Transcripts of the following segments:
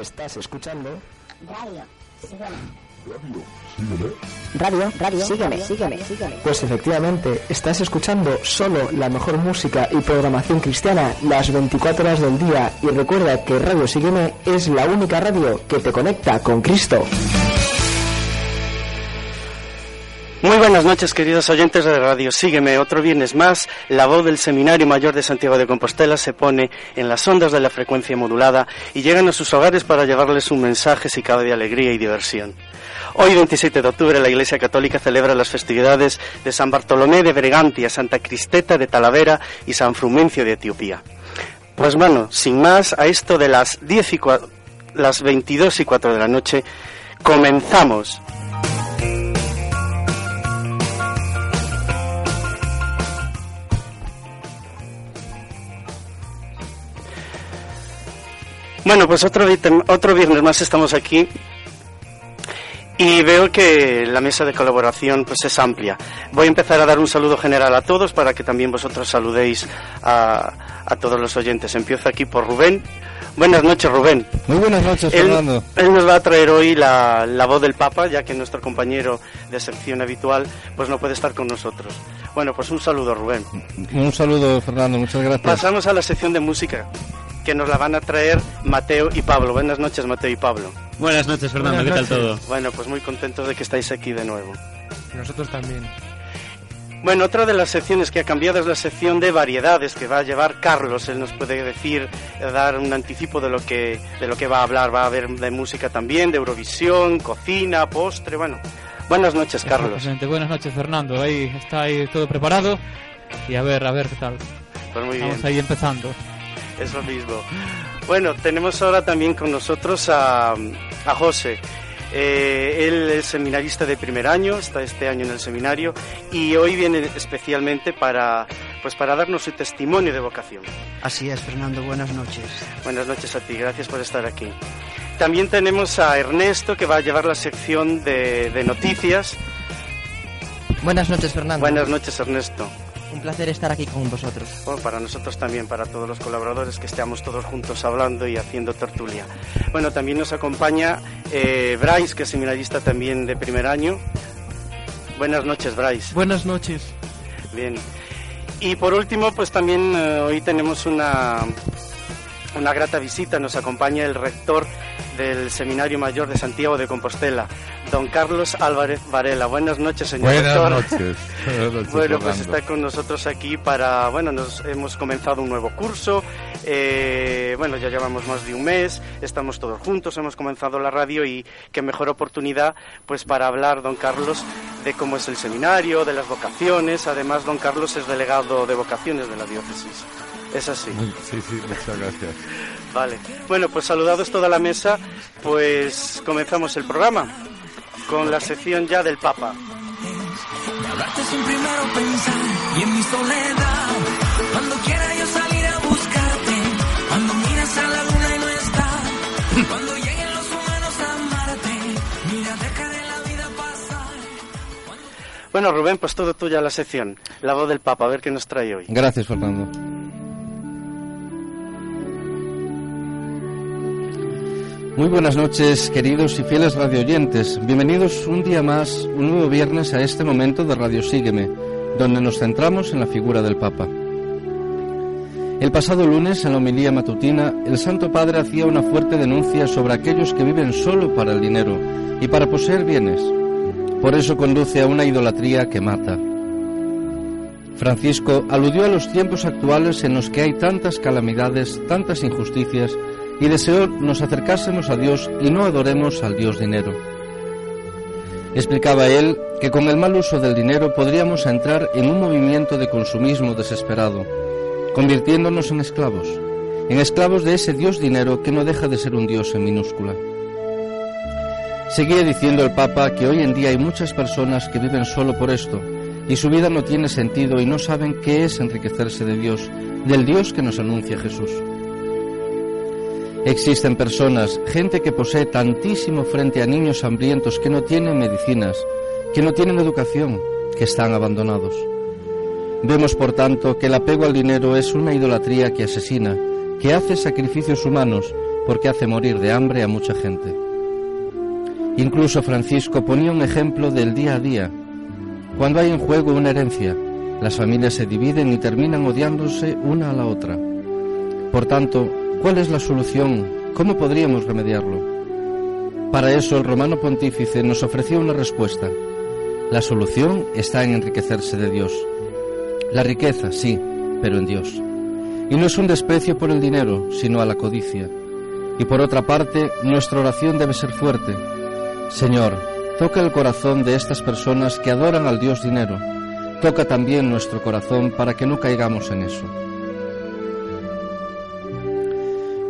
Estás escuchando Radio, sígueme. Radio, radio, sígueme, sígueme, sígueme. Pues efectivamente, estás escuchando solo la mejor música y programación cristiana las 24 horas del día y recuerda que Radio Sígueme es la única radio que te conecta con Cristo. Muy buenas noches, queridos oyentes de Radio. Sígueme otro viernes más. La voz del Seminario Mayor de Santiago de Compostela se pone en las ondas de la frecuencia modulada y llegan a sus hogares para llevarles un mensaje si cabe de alegría y diversión. Hoy, 27 de octubre, la Iglesia Católica celebra las festividades de San Bartolomé de Bergantia, Santa Cristeta de Talavera y San Frumencio de Etiopía. Pues bueno, sin más, a esto de las, 10 y las 22 y 4 de la noche, comenzamos. Bueno, pues otro, otro viernes más estamos aquí y veo que la mesa de colaboración pues es amplia. Voy a empezar a dar un saludo general a todos para que también vosotros saludéis a, a todos los oyentes. Empiezo aquí por Rubén. Buenas noches, Rubén. Muy buenas noches, Él, Fernando. él nos va a traer hoy la, la voz del Papa, ya que nuestro compañero de sección habitual pues no puede estar con nosotros. Bueno, pues un saludo, Rubén. Un saludo, Fernando. Muchas gracias. Pasamos a la sección de música, que nos la van a traer Mateo y Pablo. Buenas noches, Mateo y Pablo. Buenas noches, Fernando. Buenas ¿Qué tal todo? Bueno, pues muy contentos de que estáis aquí de nuevo. Nosotros también. Bueno, otra de las secciones que ha cambiado es la sección de variedades que va a llevar Carlos. Él nos puede decir, eh, dar un anticipo de lo que de lo que va a hablar. Va a haber de música también, de Eurovisión, cocina, postre. Bueno, buenas noches, Carlos. Buenas noches, Fernando. Ahí está ahí todo preparado. Y a ver, a ver qué tal. Pues muy bien. Vamos ahí empezando. Eso mismo. Bueno, tenemos ahora también con nosotros a, a José. Eh, él es seminarista de primer año, está este año en el seminario y hoy viene especialmente para, pues para darnos su testimonio de vocación. Así es, Fernando, buenas noches. Buenas noches a ti, gracias por estar aquí. También tenemos a Ernesto que va a llevar la sección de, de noticias. Buenas noches, Fernando. Buenas noches, Ernesto. Un placer estar aquí con vosotros. Bueno, para nosotros también, para todos los colaboradores, que estemos todos juntos hablando y haciendo tertulia. Bueno, también nos acompaña eh, Bryce, que es seminarista también de primer año. Buenas noches, Bryce. Buenas noches. Bien. Y por último, pues también eh, hoy tenemos una, una grata visita. Nos acompaña el rector del Seminario Mayor de Santiago de Compostela, don Carlos Álvarez Varela. Buenas noches, señor Buenas noches. Buenas noches, Bueno, pues está con nosotros aquí para, bueno, nos hemos comenzado un nuevo curso, eh, bueno, ya llevamos más de un mes, estamos todos juntos, hemos comenzado la radio y qué mejor oportunidad, pues para hablar, don Carlos, de cómo es el seminario, de las vocaciones, además don Carlos es delegado de vocaciones de la diócesis. Es así. Sí, sí, muchas gracias. Vale. Bueno, pues saludados toda la mesa, pues comenzamos el programa con la sección ya del Papa. Hablarte sin primero pensar y en mi soledad. Cuando quiera yo salir a buscarte. Cuando miras a la luna y no está. Cuando lleguen los humanos a amarte. Mira, dejaré la vida pasar. Bueno, Rubén, pues todo tuya la sección. La voz del Papa, a ver qué nos trae hoy. Gracias, Fernando. Muy buenas noches, queridos y fieles radioyentes. Bienvenidos un día más, un nuevo viernes a este momento de Radio Sígueme, donde nos centramos en la figura del Papa. El pasado lunes, en la homilía matutina, el Santo Padre hacía una fuerte denuncia sobre aquellos que viven solo para el dinero y para poseer bienes. Por eso conduce a una idolatría que mata. Francisco aludió a los tiempos actuales en los que hay tantas calamidades, tantas injusticias, y deseó nos acercásemos a Dios y no adoremos al Dios dinero. Explicaba él que con el mal uso del dinero podríamos entrar en un movimiento de consumismo desesperado, convirtiéndonos en esclavos, en esclavos de ese Dios dinero que no deja de ser un Dios en minúscula. Seguía diciendo el Papa que hoy en día hay muchas personas que viven solo por esto, y su vida no tiene sentido y no saben qué es enriquecerse de Dios, del Dios que nos anuncia Jesús. Existen personas, gente que posee tantísimo frente a niños hambrientos que no tienen medicinas, que no tienen educación, que están abandonados. Vemos, por tanto, que el apego al dinero es una idolatría que asesina, que hace sacrificios humanos, porque hace morir de hambre a mucha gente. Incluso Francisco ponía un ejemplo del día a día. Cuando hay en juego una herencia, las familias se dividen y terminan odiándose una a la otra. Por tanto, ¿cuál es la solución? ¿Cómo podríamos remediarlo? Para eso el romano pontífice nos ofreció una respuesta. La solución está en enriquecerse de Dios. La riqueza, sí, pero en Dios. Y no es un desprecio por el dinero, sino a la codicia. Y por otra parte, nuestra oración debe ser fuerte. Señor, toca el corazón de estas personas que adoran al Dios dinero. Toca también nuestro corazón para que no caigamos en eso.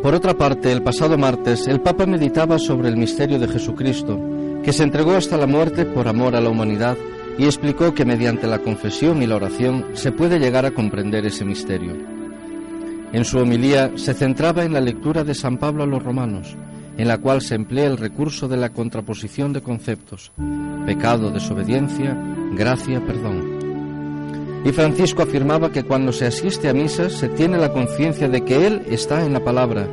Por otra parte, el pasado martes, el Papa meditaba sobre el misterio de Jesucristo, que se entregó hasta la muerte por amor a la humanidad y explicó que mediante la confesión y la oración se puede llegar a comprender ese misterio. En su homilía se centraba en la lectura de San Pablo a los romanos, en la cual se emplea el recurso de la contraposición de conceptos, pecado, desobediencia, gracia, perdón. Y Francisco afirmaba que cuando se asiste a misas se tiene la conciencia de que Él está en la palabra,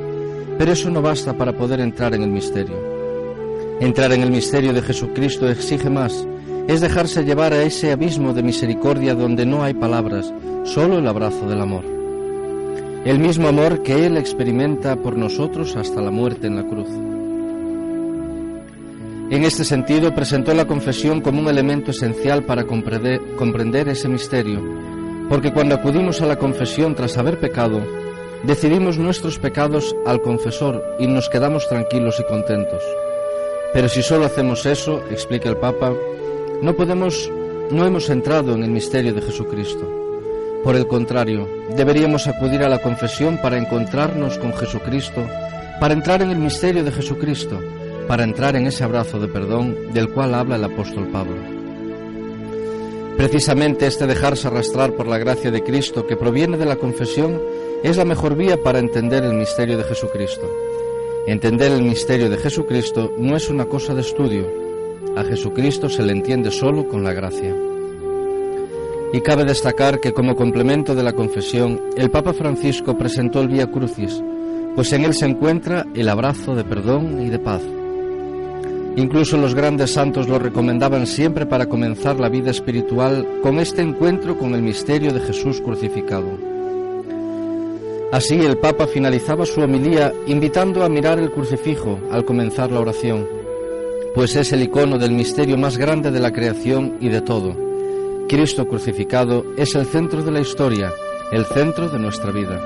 pero eso no basta para poder entrar en el misterio. Entrar en el misterio de Jesucristo exige más, es dejarse llevar a ese abismo de misericordia donde no hay palabras, solo el abrazo del amor. El mismo amor que Él experimenta por nosotros hasta la muerte en la cruz. En este sentido, presentó la confesión como un elemento esencial para comprender, ese misterio, porque cuando acudimos a la confesión tras haber pecado, decidimos nuestros pecados al confesor y nos quedamos tranquilos y contentos. Pero si solo hacemos eso, explica el Papa, no podemos, no hemos entrado en el misterio de Jesucristo. Por el contrario, deberíamos acudir a la confesión para encontrarnos con Jesucristo, para entrar en el misterio de Jesucristo, para entrar en ese abrazo de perdón del cual habla el apóstol Pablo. Precisamente este dejarse arrastrar por la gracia de Cristo que proviene de la confesión es la mejor vía para entender el misterio de Jesucristo. Entender el misterio de Jesucristo no es una cosa de estudio, a Jesucristo se le entiende solo con la gracia. Y cabe destacar que como complemento de la confesión, el Papa Francisco presentó el Vía Crucis, pues en él se encuentra el abrazo de perdón y de paz. Incluso los grandes santos lo recomendaban siempre para comenzar la vida espiritual con este encuentro con el misterio de Jesús crucificado. Así el Papa finalizaba su homilía invitando a mirar el crucifijo al comenzar la oración pues es el icono del misterio más grande de la creación y de todo. Cristo crucificado es el centro de la historia, el centro de nuestra vida.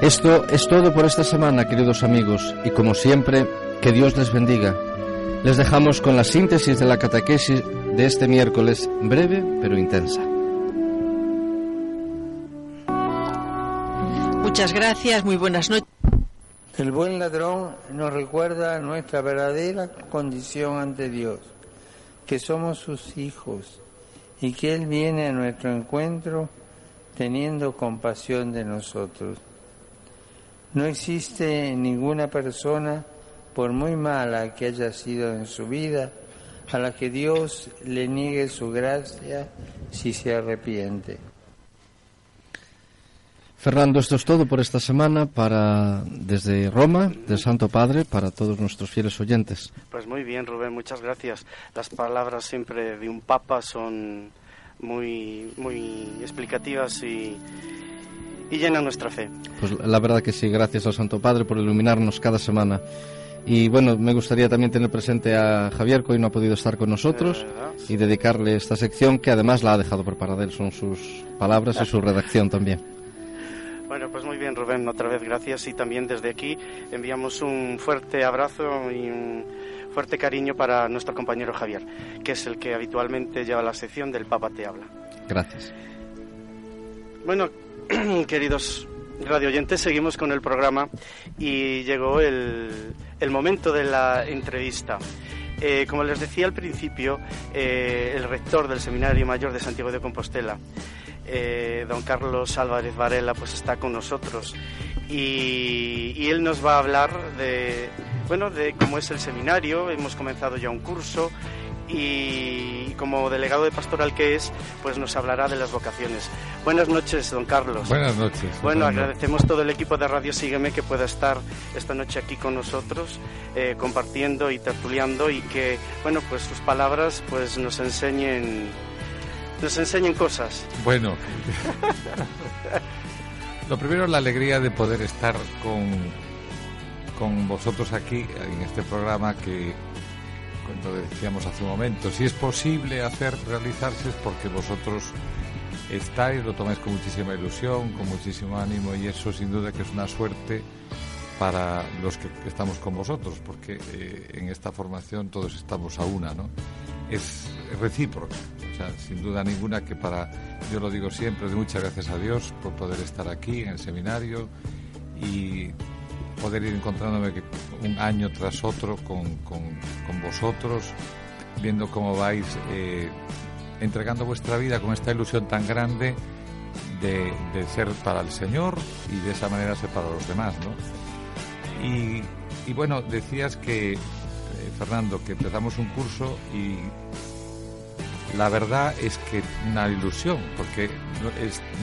Esto es todo por esta semana, queridos amigos, y como siempre, que Dios les bendiga. Les dejamos con la síntesis de la catequesis de este miércoles, breve pero intensa. Muchas gracias, muy buenas noches. El buen ladrón nos recuerda nuestra verdadera condición ante Dios, que somos sus hijos y que Él viene a nuestro encuentro teniendo compasión de nosotros. No existe ninguna persona, por muy mala que haya sido en su vida, a la que Dios le niegue su gracia si se arrepiente. Fernando, esto es todo por esta semana para desde Roma, del Santo Padre, para todos nuestros fieles oyentes. Pues muy bien, Rubén, muchas gracias. Las palabras siempre de un papa son muy, muy explicativas y, y llenan nuestra fe. Pues la verdad que sí, gracias al Santo Padre por iluminarnos cada semana. Y bueno, me gustaría también tener presente a Javier, que hoy no ha podido estar con nosotros, y dedicarle esta sección que además la ha dejado preparada él, son sus palabras y su redacción también. Bueno, pues muy bien, Rubén, otra vez gracias y también desde aquí enviamos un fuerte abrazo y un fuerte cariño para nuestro compañero Javier, que es el que habitualmente lleva la sección del Papa Te Habla. Gracias. Bueno, queridos radio oyentes, seguimos con el programa y llegó el, el momento de la entrevista. Eh, como les decía al principio, eh, el rector del Seminario Mayor de Santiago de Compostela, eh, don Carlos Álvarez Varela pues está con nosotros. Y, él nos va a hablar de bueno de cómo es el seminario. Hemos comenzado ya un curso y como delegado de pastoral que es, pues nos hablará de las vocaciones. Buenas noches, don Carlos. Buenas noches. Bueno, agradecemos todo el equipo de Radio Sígueme que pueda estar esta noche aquí con nosotros, eh, compartiendo y tertuliando y que, bueno, pues sus palabras pues nos enseñen, nos enseñen cosas. Bueno. Lo primero es la alegría de poder estar con, con vosotros aquí en este programa que cuando decíamos hace un momento, si es posible hacer realizarse es porque vosotros estáis, lo tomáis con muchísima ilusión, con muchísimo ánimo y eso sin duda que es una suerte para los que estamos con vosotros, porque eh, en esta formación todos estamos a una, ¿no? Es recíproco, o sea, sin duda ninguna que para, yo lo digo siempre, muchas gracias a Dios por poder estar aquí en el seminario y poder ir encontrándome un año tras otro con, con, vosotros, viendo cómo vais eh, entregando vuestra vida con esta ilusión tan grande de, ser para el Señor y de esa manera ser para los demás, ¿no? Y, y bueno, decías que, eh, Fernando, que empezamos un curso y la verdad es que una ilusión, porque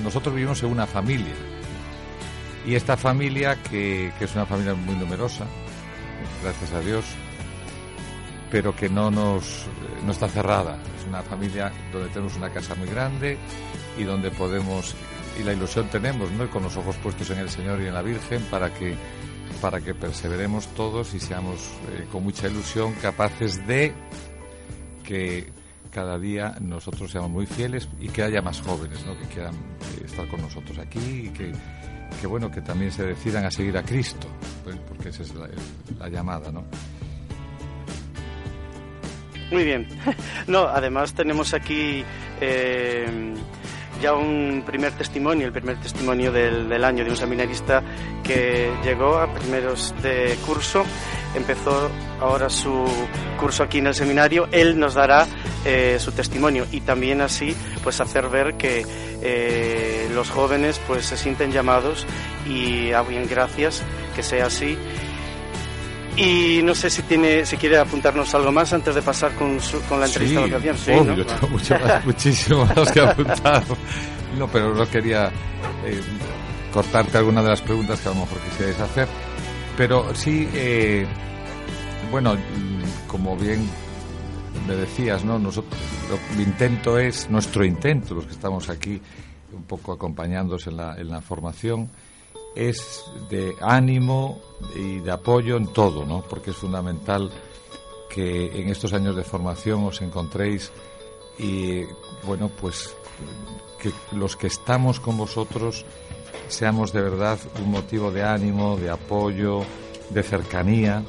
nosotros vivimos en una familia y esta familia, que, es una familia muy numerosa, gracias a Dios, pero que no nos no está cerrada. Es una familia donde tenemos una casa muy grande y donde podemos y la ilusión tenemos, ¿no? Con los ojos puestos en el Señor y en la Virgen para que para que perseveremos todos y seamos eh, con mucha ilusión capaces de que cada día nosotros seamos muy fieles y que haya más jóvenes, ¿no? Que quieran eh, estar con nosotros aquí que que bueno que también se decidan a seguir a Cristo, pues, porque esa es la, llamada, ¿no? Muy bien. No, además tenemos aquí eh, ya un primer testimonio, el primer testimonio del, del, año de un seminarista que llegó a primeros de curso, empezó ahora su curso aquí en el seminario, él nos dará eh, su testimonio y también así pues hacer ver que eh, los jóvenes pues se sienten llamados y a bien gracias que sea así y no sé si tiene, si quiere apuntarnos algo más antes de pasar con, con la entrevista sí, Sí, obvio, tengo mucho más, muchísimo más que apuntar. No, pero no quería eh, cortarte alguna de las preguntas que a lo mejor quisierais hacer. Pero sí, eh, bueno, como bien me decías, ¿no? Nosotros, lo, mi intento es, nuestro intento, los que estamos aquí un poco acompañándonos en la, en la formación, es de ánimo y de apoyo en todo, ¿no? Porque es fundamental que en estos años de formación os encontréis y, bueno, pues que los que estamos con vosotros seamos de verdad un motivo de ánimo, de apoyo, de cercanía.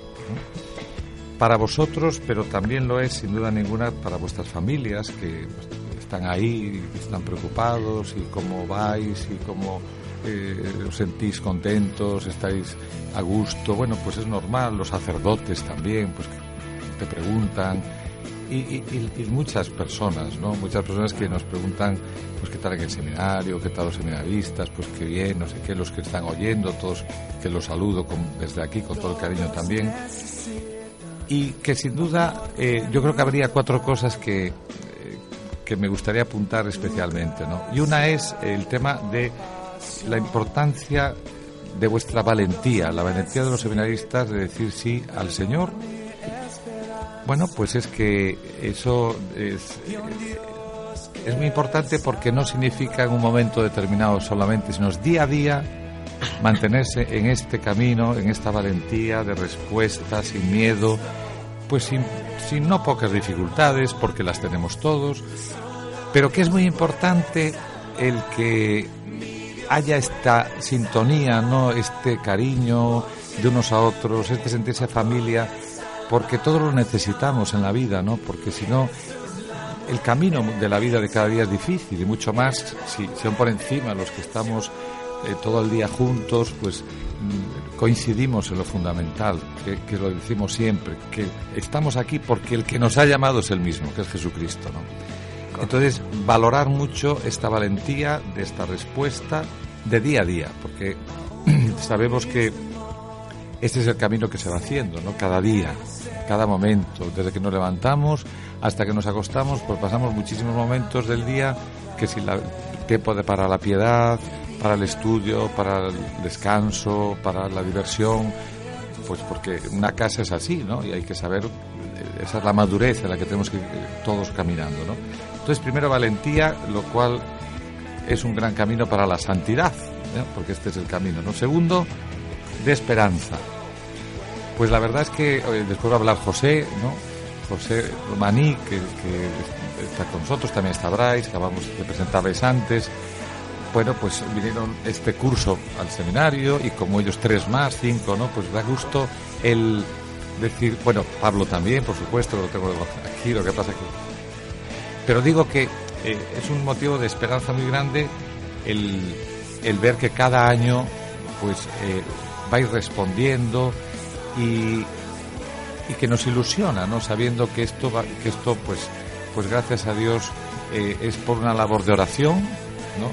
Para vosotros, pero también lo es sin duda ninguna para vuestras familias que están ahí, están preocupados y cómo vais y cómo eh, os sentís contentos, estáis a gusto, bueno, pues es normal, los sacerdotes también, pues te preguntan, y, muchas personas, ¿no? Muchas personas que nos preguntan, pues qué tal en el seminario, qué tal los seminaristas, pues qué bien, no sé qué, los que están oyendo, todos que los saludo desde aquí con todo el cariño también. Y que sin duda eh, yo creo que habría cuatro cosas que, eh, que me gustaría apuntar especialmente, ¿no? Y una es el tema de la importancia de vuestra valentía, la valentía de los seminaristas de decir sí al Señor. Bueno, pues es que eso es, muy importante porque no significa en un momento determinado solamente, sino es día a día mantenerse en este camino, en esta valentía de respuesta, sin miedo, pues sin, sin no pocas dificultades, porque las tenemos todos, pero que es muy importante el que haya esta sintonía, ¿no? Este cariño de unos a otros, este sentirse familia, porque todos lo necesitamos en la vida, ¿no? Porque si no, el camino de la vida de cada día es difícil y mucho más si son por encima los que estamos eh, todo el día juntos, pues mm, coincidimos en lo fundamental, que, que, lo decimos siempre, que estamos aquí porque el que nos ha llamado es el mismo, que es Jesucristo, ¿no? Entonces, valorar mucho esta valentía de esta respuesta de día a día, porque sabemos que este es el camino que se va haciendo, ¿no? Cada día. cada momento, desde que nos levantamos hasta que nos acostamos, pues pasamos muchísimos momentos del día que si la tiempo de, para la piedad, para el estudio, para el descanso, para la diversión, pues porque una casa es así, ¿no? Y hay que saber, esa es la madurez en la que tenemos que ir todos caminando, ¿no? Entonces, primero valentía, lo cual es un gran camino para la santidad, porque este es el camino, ¿no? Segundo, de esperanza. Pues la verdad es que después va a hablar José, ¿no? José Romaní, que, está con nosotros, también está Bryce, acabamos antes. Bueno, pues vinieron este curso al seminario y como ellos tres más, cinco, ¿no? Pues da gusto el decir, bueno, Pablo también, por supuesto, lo tengo aquí, lo que pasa que... Pero digo que eh, es un motivo de esperanza muy grande el, el ver que cada año pues eh, vais respondiendo y, y que nos ilusiona, ¿no? Sabiendo que esto que esto pues pues gracias a Dios eh, es por una labor de oración, ¿no?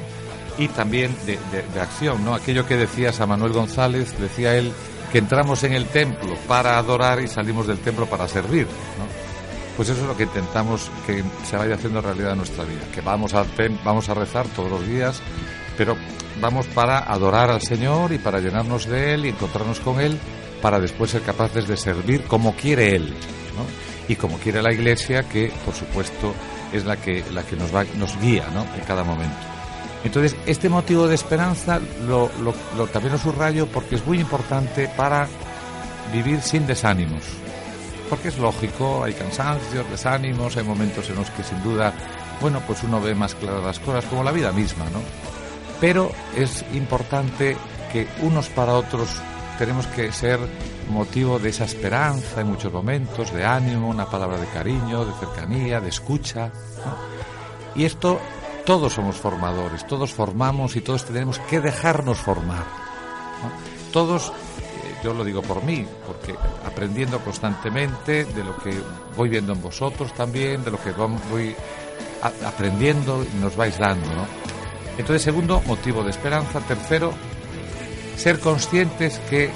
Y también de, de, de, acción, ¿no? Aquello que decías a Manuel González, decía él que entramos en el templo para adorar y salimos del templo para servir, ¿no? Pues eso es lo que intentamos que se vaya haciendo realidad en nuestra vida, que vamos a, vamos a rezar todos los días, pero vamos para adorar al Señor y para llenarnos de Él y encontrarnos con Él para después ser capaces de servir como quiere Él y como quiere la Iglesia, que por supuesto es la que, la que nos, va, nos guía ¿no? en cada momento. Entonces, este motivo de esperanza lo, también lo subrayo porque es muy importante para vivir sin desánimos. Porque es lógico, hay cansancios, desánimos, hay momentos en los que sin duda, bueno, pues uno ve más claras las cosas, como la vida misma, ¿no? Pero es importante que unos para otros tenemos que ser motivo de esa esperanza en muchos momentos, de ánimo, una palabra de cariño, de cercanía, de escucha. Y esto todos somos formadores, todos formamos y todos tenemos que dejarnos formar. Todos, eh, yo lo digo por mí, porque aprendiendo constantemente de lo que voy viendo en vosotros también, de lo que voy aprendiendo y nos vais dando. ¿no? Entonces, segundo, motivo de esperanza. Tercero, ser conscientes que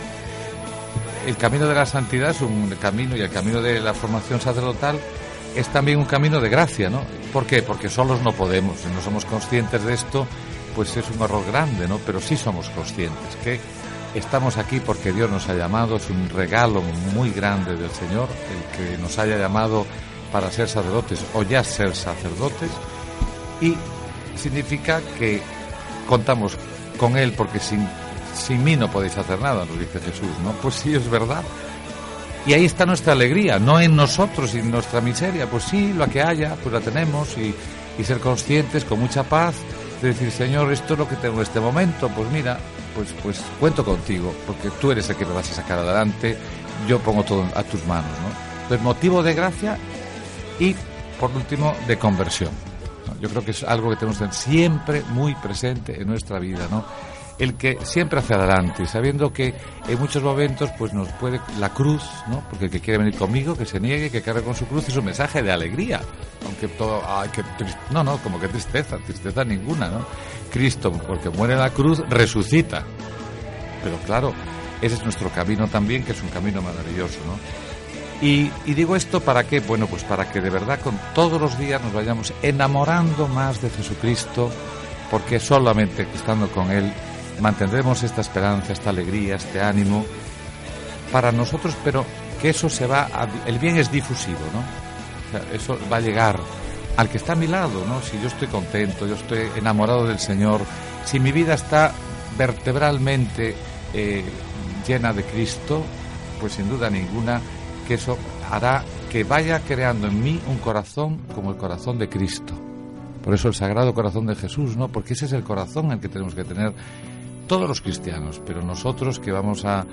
el camino de la santidad es un camino y el camino de la formación sacerdotal es también un camino de gracia, ¿no? ¿Por qué? Porque solos no podemos, si no somos conscientes de esto, pues es un error grande, ¿no? Pero sí somos conscientes que estamos aquí porque Dios nos ha llamado, es un regalo muy grande del Señor el que nos haya llamado para ser sacerdotes o ya ser sacerdotes y significa que contamos con Él porque sin sin mí no podéis hacer nada, nos dice Jesús, ¿no? Pues sí, es verdad. Y ahí está nuestra alegría, no en nosotros y en nuestra miseria. Pues sí, lo que haya, pues la tenemos y, y ser conscientes con mucha paz de decir, Señor, esto es lo que tengo en este momento. Pues mira, pues, pues cuento contigo, porque tú eres el que me vas a sacar adelante. Yo pongo todo a tus manos, ¿no? Entonces, motivo de gracia y, por último, de conversión. Yo creo que es algo que tenemos que siempre muy presente en nuestra vida, ¿no? el que siempre hacia adelante, sabiendo que en muchos momentos pues nos puede la cruz, ¿no? Porque el que quiere venir conmigo, que se niegue, que cargue con su cruz, es un mensaje de alegría. Aunque todo, no, no, como que tristeza, tristeza ninguna, ¿no? Cristo, porque muere en la cruz, resucita. Pero claro, ese es nuestro camino también, que es un camino maravilloso, ¿no? Y, y, digo esto para qué? Bueno, pues para que de verdad con todos los días nos vayamos enamorando más de Jesucristo, porque solamente estando con Él mantendremos esta esperanza, esta alegría, este ánimo para nosotros, pero que eso se va, a, el bien es difusivo, ¿no? O sea, eso va a llegar al que está a mi lado, ¿no? Si yo estoy contento, yo estoy enamorado del Señor, si mi vida está vertebralmente eh, llena de Cristo, pues sin duda ninguna que eso hará que vaya creando en mí un corazón como el corazón de Cristo. Por eso el Sagrado Corazón de Jesús, ¿no? Porque ese es el corazón el que tenemos que tener todos los cristianos, pero nosotros que vamos a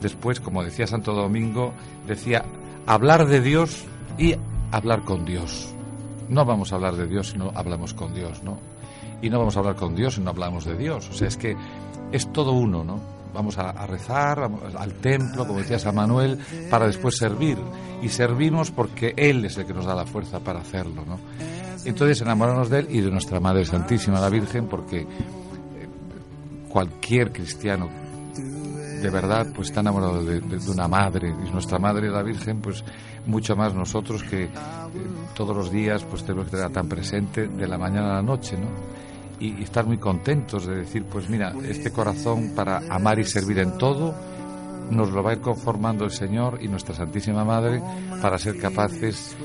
después, como decía Santo Domingo, decía hablar de Dios y hablar con Dios. No vamos a hablar de Dios si no hablamos con Dios, ¿no? Y no vamos a hablar con Dios si no hablamos de Dios. O sea, es que es todo uno, ¿no? Vamos a, rezar al templo, como decía San Manuel, para después servir. Y servimos porque Él es el que nos da la fuerza para hacerlo, ¿no? Entonces enamorarnos de Él y de nuestra Madre Santísima, la Virgen, porque cualquier cristiano de verdad pues está enamorado de, una madre y nuestra madre la Virgen pues mucho más nosotros que eh, todos los días pues tenemos que tenerla tan presente de la mañana a la noche, ¿no? Y, estar muy contentos de decir pues mira este corazón para amar y servir en todo nos lo va a ir conformando el Señor y nuestra Santísima Madre para ser capaces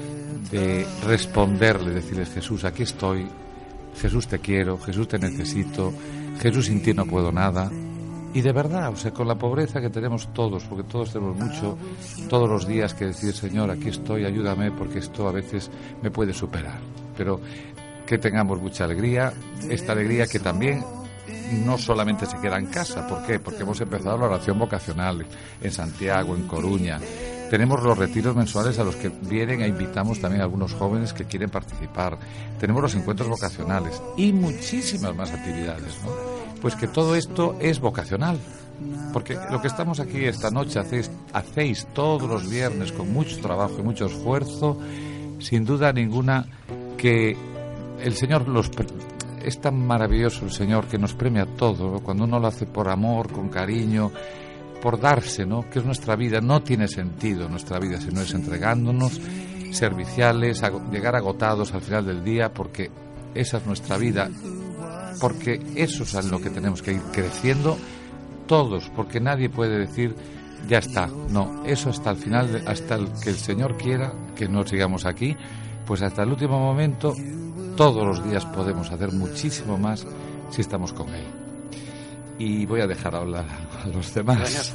de responderle, decirles Jesús, aquí estoy, Jesús te quiero, Jesús te necesito, Jesús sin ti no puedo nada. Y de verdad, o sea, con la pobreza que tenemos todos, porque todos tenemos mucho, todos los días que decir, Señor, aquí estoy, ayúdame, porque esto a veces me puede superar. Pero que tengamos mucha alegría, esta alegría que también no solamente se queda en casa. ¿Por qué? Porque hemos empezado la oración vocacional en Santiago, en Coruña. Tenemos los retiros mensuales a los que vienen e invitamos también a algunos jóvenes que quieren participar. Tenemos los encuentros vocacionales y muchísimas más actividades. ¿no? Pues que todo esto es vocacional. Porque lo que estamos aquí esta noche hacéis, hacéis todos los viernes con mucho trabajo y mucho esfuerzo, sin duda ninguna que el Señor los es tan maravilloso el Señor que nos premia todo, cuando uno lo hace por amor, con cariño, por darse, ¿no? Que es nuestra vida, no tiene sentido nuestra vida si no es entregándonos, serviciales, llegar agotados al final del día, porque esa es nuestra vida, porque eso es en lo que tenemos que ir creciendo todos, porque nadie puede decir ya está, no, eso hasta el final, hasta el que el Señor quiera que no sigamos aquí, pues hasta el último momento todos los días podemos hacer muchísimo más si estamos con Él. Y voy a dejar hablar a los demás.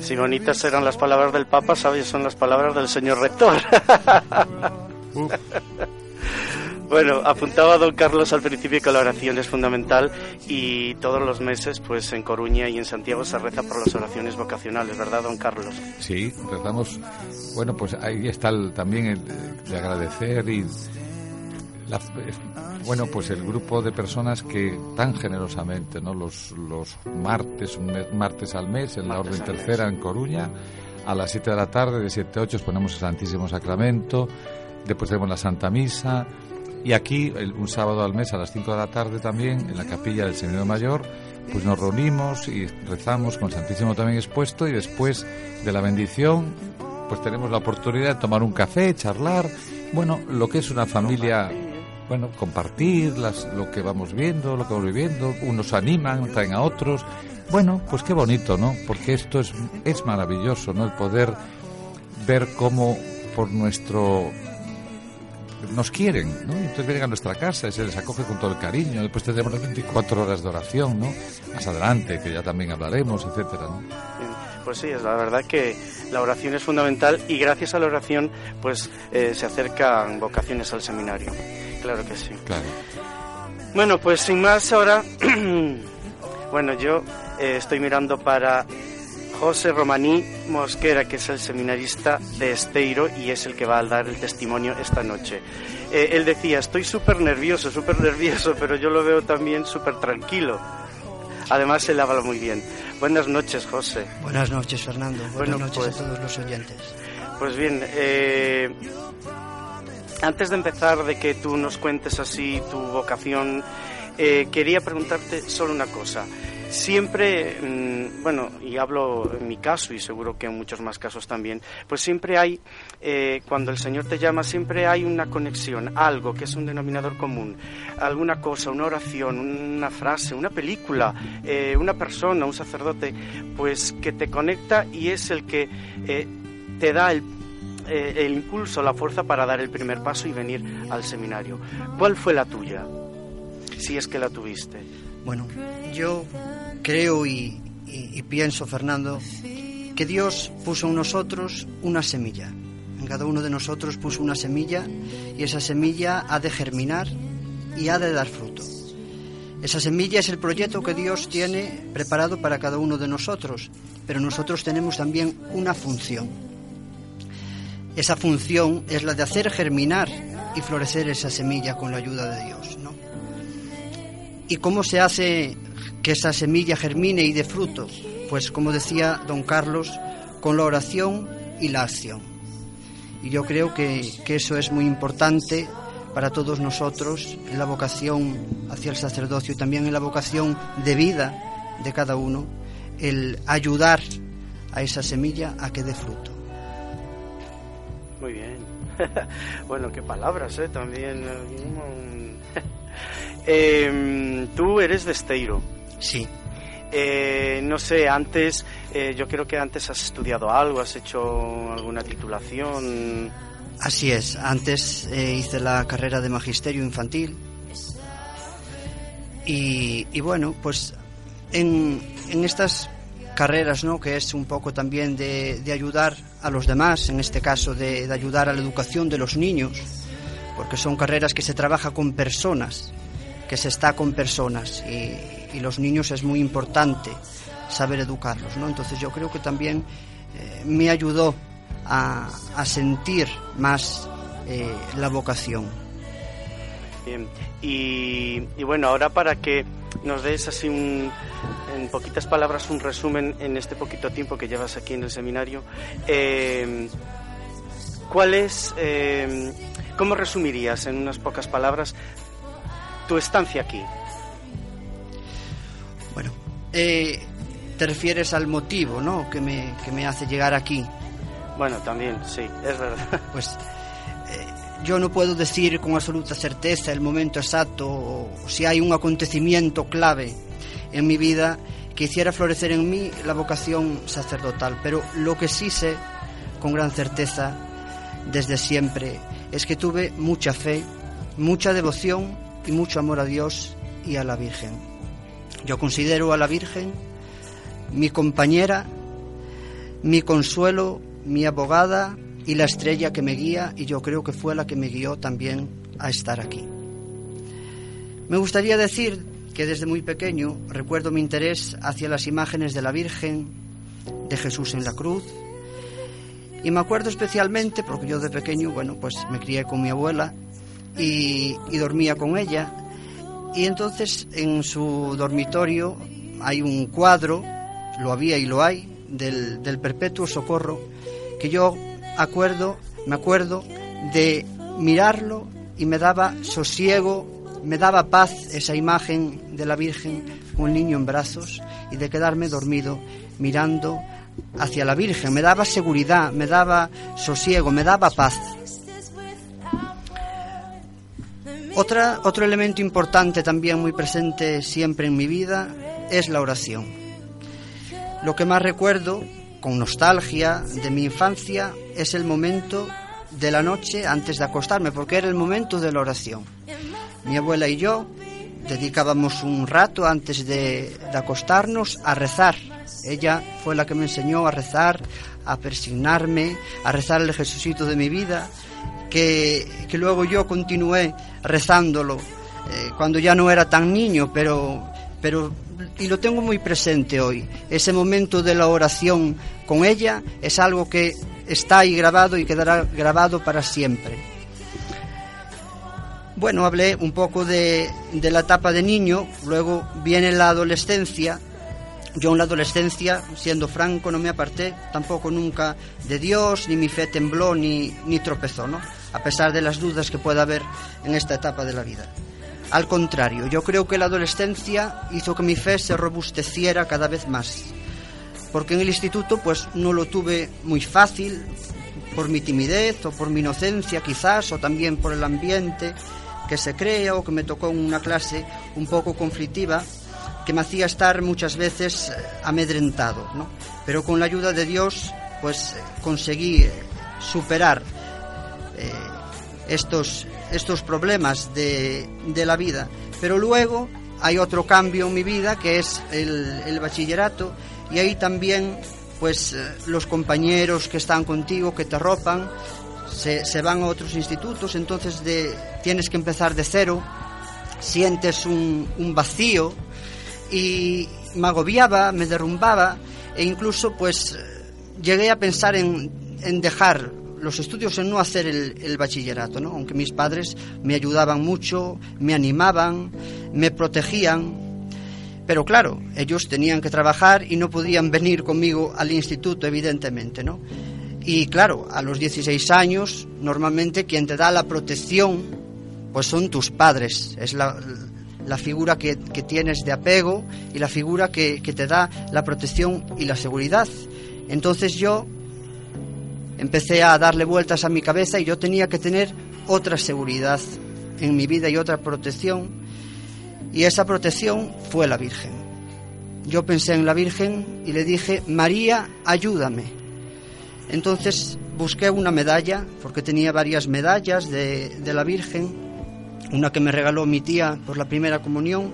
si bonitas eran las palabras del Papa, sabes, son las palabras del señor rector. Bueno, apuntaba don Carlos al principio que la oración es fundamental y todos los meses, pues en Coruña y en Santiago se reza por las oraciones vocacionales, ¿verdad, don Carlos? Sí, rezamos. Bueno, pues ahí está también el de agradecer y bueno, pues el grupo de personas que tan generosamente, ¿no? Los, los martes, un martes al mes, en la orden tercera en Coruña, a las 7 de la tarde, de 7 a 8 ponemos el Santísimo Sacramento, después tenemos la Santa Misa, y aquí, un sábado al mes a las 5 de la tarde también, en la capilla del Señor Mayor, pues nos reunimos y rezamos con el Santísimo también expuesto, y después de la bendición, pues tenemos la oportunidad de tomar un café, charlar, bueno, lo que es una familia bueno, compartir las, lo que vamos viendo, lo que vamos viviendo, unos animan, traen a otros. Bueno, pues qué bonito, ¿no? Porque esto es, es maravilloso, ¿no? El poder ver cómo por nuestro nos quieren, ¿no? Entonces vienen a nuestra casa y se les acoge con todo el cariño. Después tendremos las 24 horas de oración, ¿no? Más adelante, que ya también hablaremos, etcétera, ¿no? Pues sí, es la verdad que la oración es fundamental y gracias a la oración pues eh, se acercan vocaciones al seminario. Claro que sí. Claro. Bueno, pues sin más ahora, bueno, yo eh, estoy mirando para José Romaní Mosquera, que es el seminarista de Esteiro y es el que va a dar el testimonio esta noche. Eh, él decía, estoy súper nervioso, súper nervioso, pero yo lo veo también súper tranquilo. Además, él habla muy bien. Buenas noches, José. Buenas noches, Fernando. Buenas noches a pues todos los oyentes. Pues bien, eh, antes de empezar, de que tú nos cuentes así tu vocación, eh, quería preguntarte solo una cosa. Siempre, mm, bueno, y hablo en mi caso y seguro que en muchos más casos también, pues siempre hay, eh, cuando el Señor te llama, siempre hay una conexión, algo que es un denominador común, alguna cosa, una oración, una frase, una película, eh, una persona, un sacerdote, pues que te conecta y es el que te da el eh, el impulso, la fuerza para dar el primer paso y venir al seminario. ¿Cuál fue la tuya? Si es que la tuviste. Bueno, yo creo y, pienso, Fernando, que Dios puso en nosotros una semilla. En cada uno de nosotros puso una semilla y esa semilla ha de germinar y ha de dar fruto. Esa semilla es el proyecto que Dios tiene preparado para cada uno de nosotros, pero nosotros tenemos también una función. Esa función es la de hacer germinar y florecer esa semilla con la ayuda de Dios. ¿no? ¿Y cómo se hace que esa semilla germine y dé fruto? Pues como decía don Carlos, con la oración y la acción. Y yo creo que, que eso es muy importante para todos nosotros en la vocación hacia el sacerdocio y también en la vocación de vida de cada uno, el ayudar a esa semilla a que dé fruto. Muy bien. bueno, qué palabras, ¿eh? También. eh, tú eres de Esteiro. Sí. Eh, no sé, antes, eh, yo creo que antes has estudiado algo, has hecho alguna titulación. Así es, antes eh, hice la carrera de magisterio infantil y, y bueno, pues en, en, estas carreras, ¿no? que es un poco también de, de ayudar a los demás, en este caso de, de, ayudar a la educación de los niños, porque son carreras que se trabaja con personas, que se está con personas y, los niños es muy importante saber educarlos, ¿no? Entonces yo creo que también eh, me ayudó a, a sentir más eh, la vocación. Bien. Y, y, bueno, ahora para que nos des así un, en poquitas palabras un resumen en este poquito tiempo que llevas aquí en el seminario, eh, ¿cuál es, eh, cómo resumirías en unas pocas palabras tu estancia aquí? Bueno, eh, te refieres al motivo, ¿no? Que me, que me hace llegar aquí. Bueno, también, sí, es verdad. Pues eh, yo no puedo decir con absoluta certeza el momento exacto o si hay un acontecimiento clave en mi vida que hiciera florecer en mí la vocación sacerdotal, pero lo que sí sé con gran certeza desde siempre es que tuve mucha fe, mucha devoción y mucho amor a Dios y a la Virgen. Yo considero a la Virgen mi compañera, mi consuelo, mi abogada y la estrella que me guía y yo creo que fue la que me guió también a estar aquí. Me gustaría decir que desde muy pequeño recuerdo mi interés hacia las imágenes de la Virgen, de Jesús en la cruz, y me acuerdo especialmente porque yo de pequeño, bueno, pues me crié con mi abuela y, dormía con ella, y entonces en su dormitorio hay un cuadro, lo había y lo hay, del, del perpetuo socorro, que yo acuerdo, me acuerdo de mirarlo y me daba sosiego, me daba paz esa imagen de la Virgen con el niño en brazos y de quedarme dormido mirando hacia la Virgen. Me daba seguridad, me daba sosiego, me daba paz. Otro elemento importante también muy presente siempre en mi vida es la oración. Lo que más recuerdo con nostalgia de mi infancia es el momento de la noche antes de acostarme, porque era el momento de la oración. Mi abuela y yo dedicábamos un rato antes de, acostarnos a rezar. Ella fue la que me enseñó a rezar, a persignarme, a rezar el Jesucito de mi vida, que, que luego yo continué rezándolo eh, cuando ya no era tan niño, pero, pero y lo tengo muy presente hoy. Ese momento de la oración con ella es algo que está ahí grabado y quedará grabado para siempre. Bueno, hablé un poco de, de la etapa de niño, luego viene la adolescencia. Yo en la adolescencia, siendo franco, no me aparté tampoco nunca de Dios, ni mi fe tembló, ni, ni tropezó, ¿no? A pesar de las dudas que pueda haber en esta etapa de la vida. Al contrario, yo creo que la adolescencia hizo que mi fe se robusteciera cada vez más. Porque en el instituto pues no lo tuve muy fácil, por mi timidez o por mi inocencia quizás, o también por el ambiente que se crea o que me tocó en una clase un poco conflictiva que me hacía estar muchas veces amedrentado, ¿no? Pero con la ayuda de Dios pues conseguí superar eh, estos estos problemas de, de, la vida. Pero luego hay otro cambio en mi vida que es el, el bachillerato y ahí también pues los compañeros que están contigo, que te arropan, se, se van a otros institutos, entonces de, tienes que empezar de cero, sientes un, un vacío y me agobiaba, me derrumbaba e incluso pues llegué a pensar en, en dejar los estudios en no hacer el, bachillerato, ¿no? aunque mis padres me ayudaban mucho, me animaban, me protegían, pero claro, ellos tenían que trabajar y no podían venir conmigo al instituto, evidentemente, ¿no? Y claro, a los 16 años, normalmente quien te da la protección, pues son tus padres, es la, figura que, que tienes de apego y la figura que, que te da la protección y la seguridad. Entonces yo empecé a darle vueltas a mi cabeza y yo tenía que tener otra seguridad en mi vida y otra protección. Y esa protección fue la Virgen. Yo pensé en la Virgen y le dije, María, ayúdame. Entonces busqué una medalla, porque tenía varias medallas de, de la Virgen, una que me regaló mi tía por la primera comunión,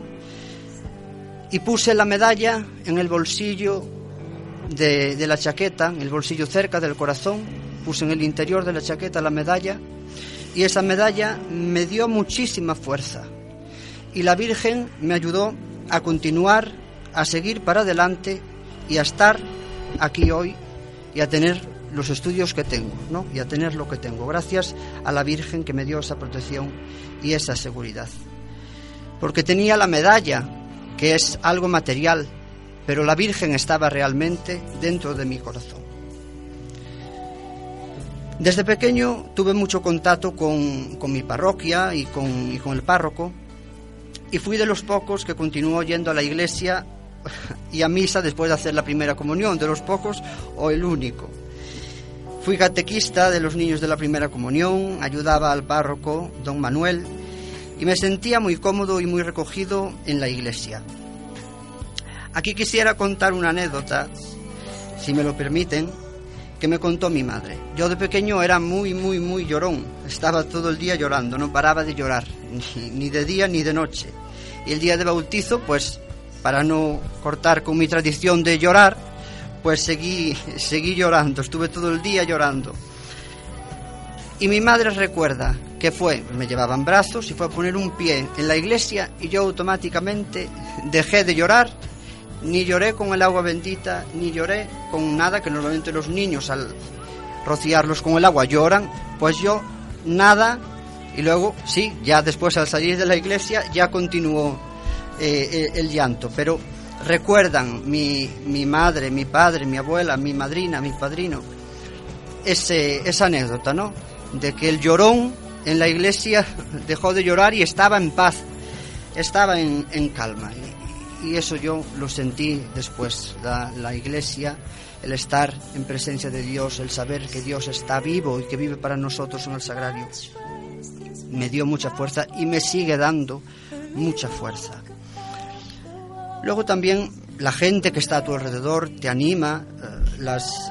y puse la medalla en el bolsillo de, de, la chaqueta, en el bolsillo cerca del corazón, puse en el interior de la chaqueta la medalla y esa medalla me dio muchísima fuerza. Y la Virgen me ayudó a continuar, a seguir para adelante y a estar aquí hoy y a tener los estudios que tengo, ¿no? Y a tener lo que tengo, gracias a la Virgen que me dio esa protección y esa seguridad. Porque tenía la medalla, que es algo material, pero la Virgen estaba realmente dentro de mi corazón. Desde pequeño tuve mucho contacto con, con mi parroquia y con, y con el párroco, y fui de los pocos que continuó yendo a la iglesia y a misa después de hacer la primera comunión, de los pocos o el único. Fui catequista de los niños de la primera comunión, ayudaba al párroco, don Manuel, y me sentía muy cómodo y muy recogido en la iglesia. Aquí quisiera contar una anécdota, si me lo permiten, que me contó mi madre. Yo de pequeño era muy, muy, muy llorón. Estaba todo el día llorando, no paraba de llorar, ni, de día ni de noche. Y el día de bautizo, pues, para no cortar con mi tradición de llorar, pues seguí, seguí llorando, estuve todo el día llorando. Y mi madre recuerda que fue, me llevaban brazos y fue a poner un pie en la iglesia y yo automáticamente dejé de llorar. Ni lloré con el agua bendita, ni lloré con nada que normalmente los niños al rociarlos con el agua lloran, pues yo nada. Y luego sí, ya después al salir de la iglesia ya continuó eh, el llanto, pero recuerdan mi, mi, madre, mi padre, mi abuela, mi madrina, mi padrino, ese, esa anécdota, ¿no? De que el llorón en la iglesia dejó de llorar y estaba en paz, estaba en, en calma y eso yo lo sentí después, la, la, iglesia, el estar en presencia de Dios, el saber que Dios está vivo y que vive para nosotros en el sagrario, me dio mucha fuerza y me sigue dando mucha fuerza. Luego también la gente que está a tu alrededor te anima, las,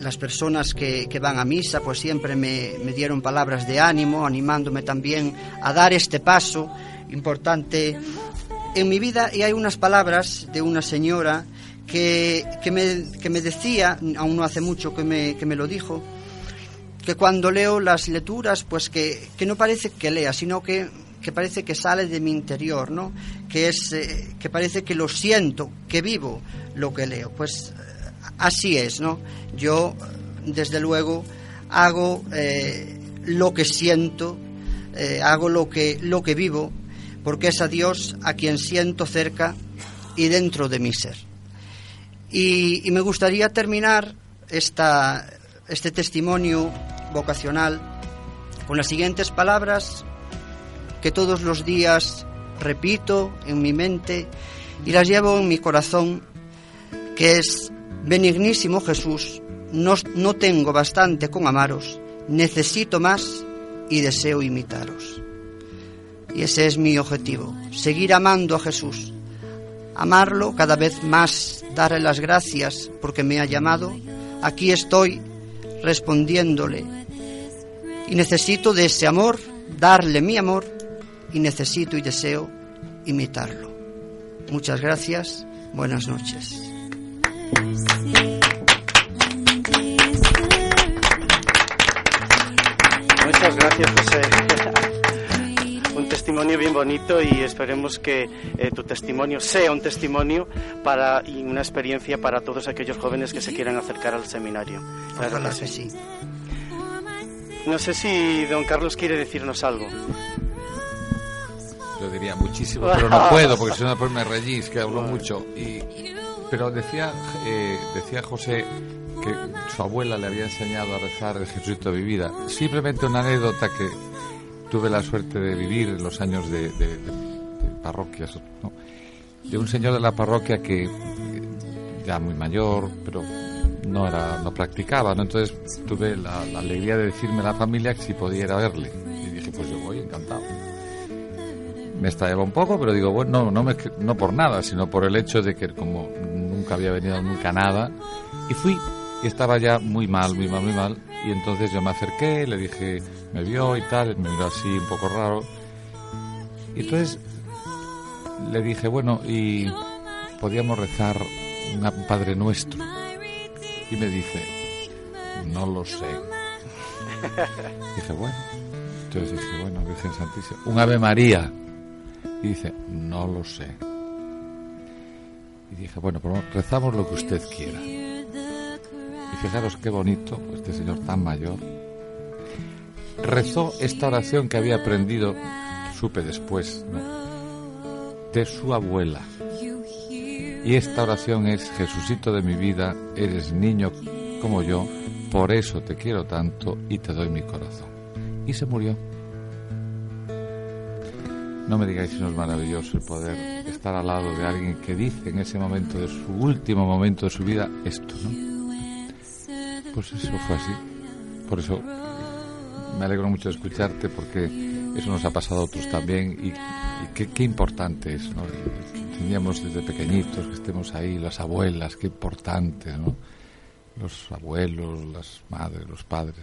las personas que, que, van a misa pues siempre me, me dieron palabras de ánimo, animándome también a dar este paso importante en mi vida. Y hay unas palabras de una señora que, que, me, que me, decía, aún no hace mucho que me, que me, lo dijo, que cuando leo las lecturas, pues que, que no parece que lea, sino que, que, parece que sale de mi interior, ¿no? Que, es, eh, que parece que lo siento, que vivo lo que leo. Pues así es, ¿no? Yo, desde luego, hago eh, lo que siento, eh, hago lo que, lo que vivo porque es a Dios a quien siento cerca y dentro de mi ser. Y, y me gustaría terminar esta, este testimonio vocacional con las siguientes palabras que todos los días repito en mi mente y las llevo en mi corazón, que es, benignísimo Jesús, no, no tengo bastante con amaros, necesito más y deseo imitaros. Y ese es mi objetivo, seguir amando a Jesús, amarlo cada vez más, darle las gracias porque me ha llamado. Aquí estoy respondiéndole. Y necesito de ese amor, darle mi amor, y necesito y deseo imitarlo. Muchas gracias, buenas noches. Muchas gracias, José un testimonio bien bonito y esperemos que eh, tu testimonio sea un testimonio para y una experiencia para todos aquellos jóvenes que se quieran acercar al seminario. Claro que sí. No sé si don Carlos quiere decirnos algo. Yo diría muchísimo, pero no puedo porque no después me rellís, que hablo mucho. Y, pero decía, eh, decía José que su abuela le había enseñado a rezar el Jesucristo de mi vida. Simplemente una anécdota que tuve la suerte de vivir en los años de, parroquias, de un señor de la parroquia que eh, ya muy mayor, pero no era no practicaba, ¿no? Entonces tuve la, alegría de decirme a la familia que si podía ir a verle. Y dije, pues yo voy, encantado. Me estallaba un poco, pero digo, bueno, no, no, me, no por nada, sino por el hecho de que como nunca había venido nunca nada, y fui, y estaba ya muy mal, muy mal, muy mal, y entonces yo me acerqué, le dije, me vio y tal, me miró así un poco raro, y entonces le dije, bueno, y podíamos rezar un Padre Nuestro. Y me dice, no lo sé. Dije, bueno. Entonces dije, bueno, Virgen Santísima, un Ave María. Y dice, no lo sé. Y dije, bueno, pues rezamos lo que usted quiera. Y fijaros qué bonito, este señor tan mayor. Rezó esta oración que había aprendido, supe después, ¿no? de su abuela. Y esta oración es, Jesucito de mi vida, eres niño como yo, por eso te quiero tanto y te doy mi corazón. Y se murió. No me digáis si no es maravilloso el poder estar al lado de alguien que dice en ese momento de su último momento de su vida esto, ¿no? Pues eso fue así. Por eso me alegro mucho de escucharte porque eso nos ha pasado a otros también y, qué, qué, importante es, ¿no? Teníamos desde pequeñitos que estemos ahí, las abuelas, qué importante, ¿no? Los abuelos, las madres, los padres.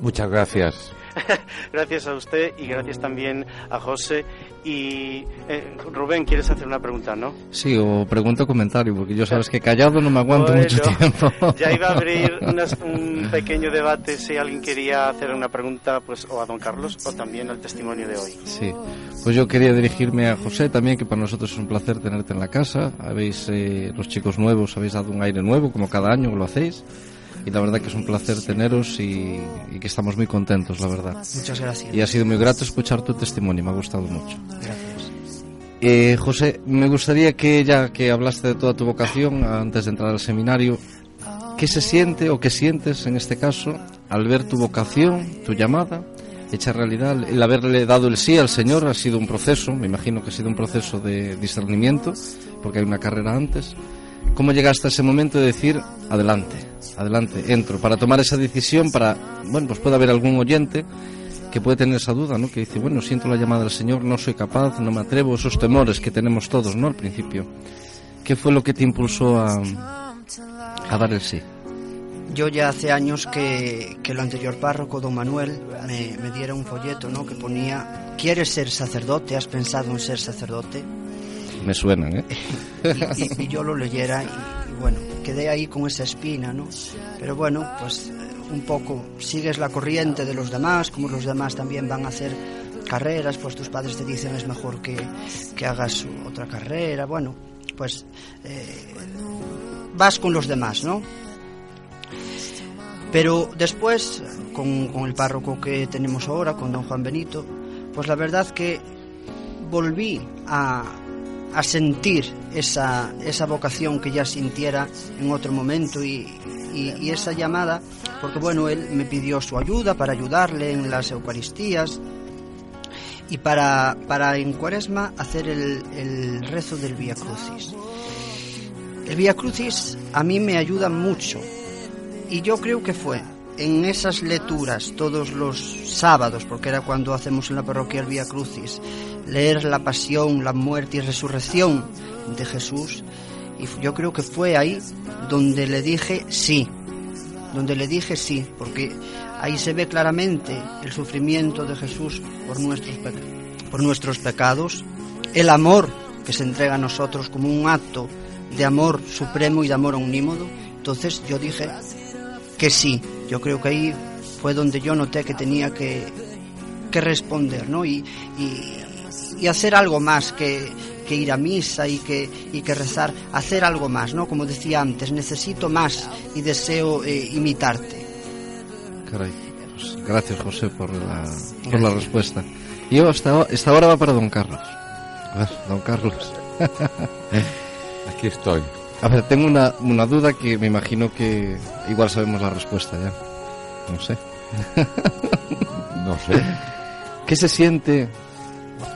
Muchas gracias. gracias a usted y gracias también a José. Y eh, Rubén, ¿quieres hacer una pregunta, no? Sí, o pregunta o comentario, porque yo sabes que callado no me aguanto mucho tiempo. ya iba a abrir un pequeño debate si alguien quería hacer una pregunta, pues o a don Carlos o también al testimonio de hoy. Sí, pues yo quería dirigirme a José también, que para nosotros es un placer tenerte en la casa. Habéis, eh, los chicos nuevos, habéis dado un aire nuevo, como cada año lo hacéis y la verdad que es un placer teneros y, que estamos muy contentos, la verdad. Muchas gracias. Y ha sido muy grato escuchar tu testimonio, me ha gustado mucho. Gracias. Eh, José, me gustaría que ya que hablaste de toda tu vocación antes de entrar al seminario, ¿qué se siente o qué sientes en este caso al ver tu vocación, tu llamada, hecha realidad? El haberle dado el sí al Señor ha sido un proceso, me imagino que ha sido un proceso de discernimiento, porque hay una carrera antes. ¿Cómo llegaste a ese momento de decir, adelante, adelante, entro, para tomar esa decisión, para, bueno, pues puede haber algún oyente que puede tener esa duda, ¿no? Que dice, bueno, siento la llamada del Señor, no soy capaz, no me atrevo, esos temores que tenemos todos, ¿no? Al principio. ¿Qué fue lo que te impulsó a, a dar el sí? Yo ya hace años que, que el anterior párroco, don Manuel, me, me diera un folleto, ¿no? Que ponía, ¿quieres ser sacerdote? ¿Has pensado en ser sacerdote? Me suenan, ¿eh? y, yo lo leyera y, bueno, quedé ahí con esa espina, ¿no? Pero bueno, pues un poco sigues la corriente de los demás, como los demás también van a hacer carreras, pues tus padres te dicen es mejor que, que hagas otra carrera, bueno, pues eh, vas con los demás, ¿no? Pero después, con, con el párroco que tenemos ahora, con don Juan Benito, pues la verdad que volví a, a sentir esa, esa vocación que ya sintiera en otro momento y, y, esa llamada, porque bueno, él me pidió su ayuda para ayudarle en las Eucaristías y para, para en Cuaresma hacer el, el rezo del Vía Crucis. El Vía Crucis a mí me ayuda mucho y yo creo que fue en esas lecturas todos los sábados, porque era cuando hacemos en la parroquia el Vía Crucis, leer la pasión, la muerte y resurrección de Jesús. Y yo creo que fue ahí donde le dije sí, donde le dije sí, porque ahí se ve claramente el sufrimiento de Jesús por nuestros, por nuestros pecados, el amor que se entrega a nosotros como un acto de amor supremo y de amor omnímodo. Entonces yo dije que sí, yo creo que ahí fue donde yo noté que tenía que, que responder, ¿no? Y, y hacer algo más que, que, ir a misa y que, y que rezar, hacer algo más, ¿no? Como decía antes, necesito más y deseo eh, imitarte. Caray, pues gracias José por la, por la respuesta. Y yo hasta, esta hora va para don Carlos. A ver, don Carlos. Aquí estoy. A ver, tengo una, una duda que me imagino que igual sabemos la respuesta ya. No sé. no sé. ¿Qué se siente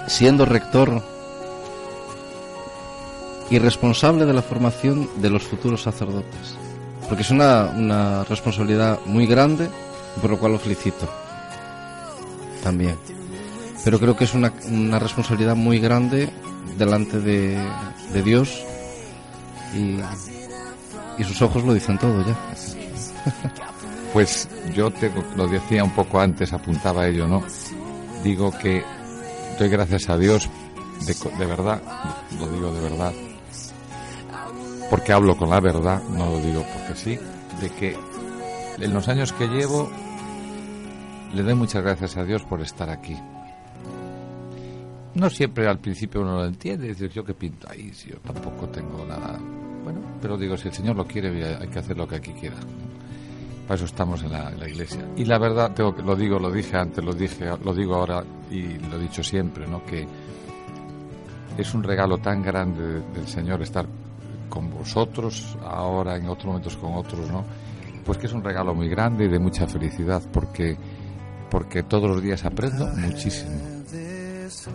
siendo rector y responsable de la formación de los futuros sacerdotes. Porque es una, una responsabilidad muy grande, por lo cual lo felicito. También. Pero creo que es una, una responsabilidad muy grande delante de, de Dios y, y sus ojos lo dicen todo ya. Pues yo te, lo decía un poco antes, apuntaba a ello, ¿no? Digo que doy gracias a Dios, de, de verdad, lo digo de verdad, porque hablo con la verdad, no lo digo porque sí, de que en los años que llevo le doy muchas gracias a Dios por estar aquí. No siempre al principio uno lo entiende, dice yo que pinto ahí, si yo tampoco tengo nada. Bueno, pero digo, si el Señor lo quiere, hay que hacer lo que aquí quiera. Para eso estamos en la, iglesia. Y la verdad, tengo lo digo, lo dije antes, lo dije, lo digo ahora y lo he dicho siempre, ¿no? Que es un regalo tan grande del Señor estar con vosotros, ahora en otros momentos con otros, ¿no? Pues que es un regalo muy grande y de mucha felicidad, porque, porque todos los días aprendo muchísimo,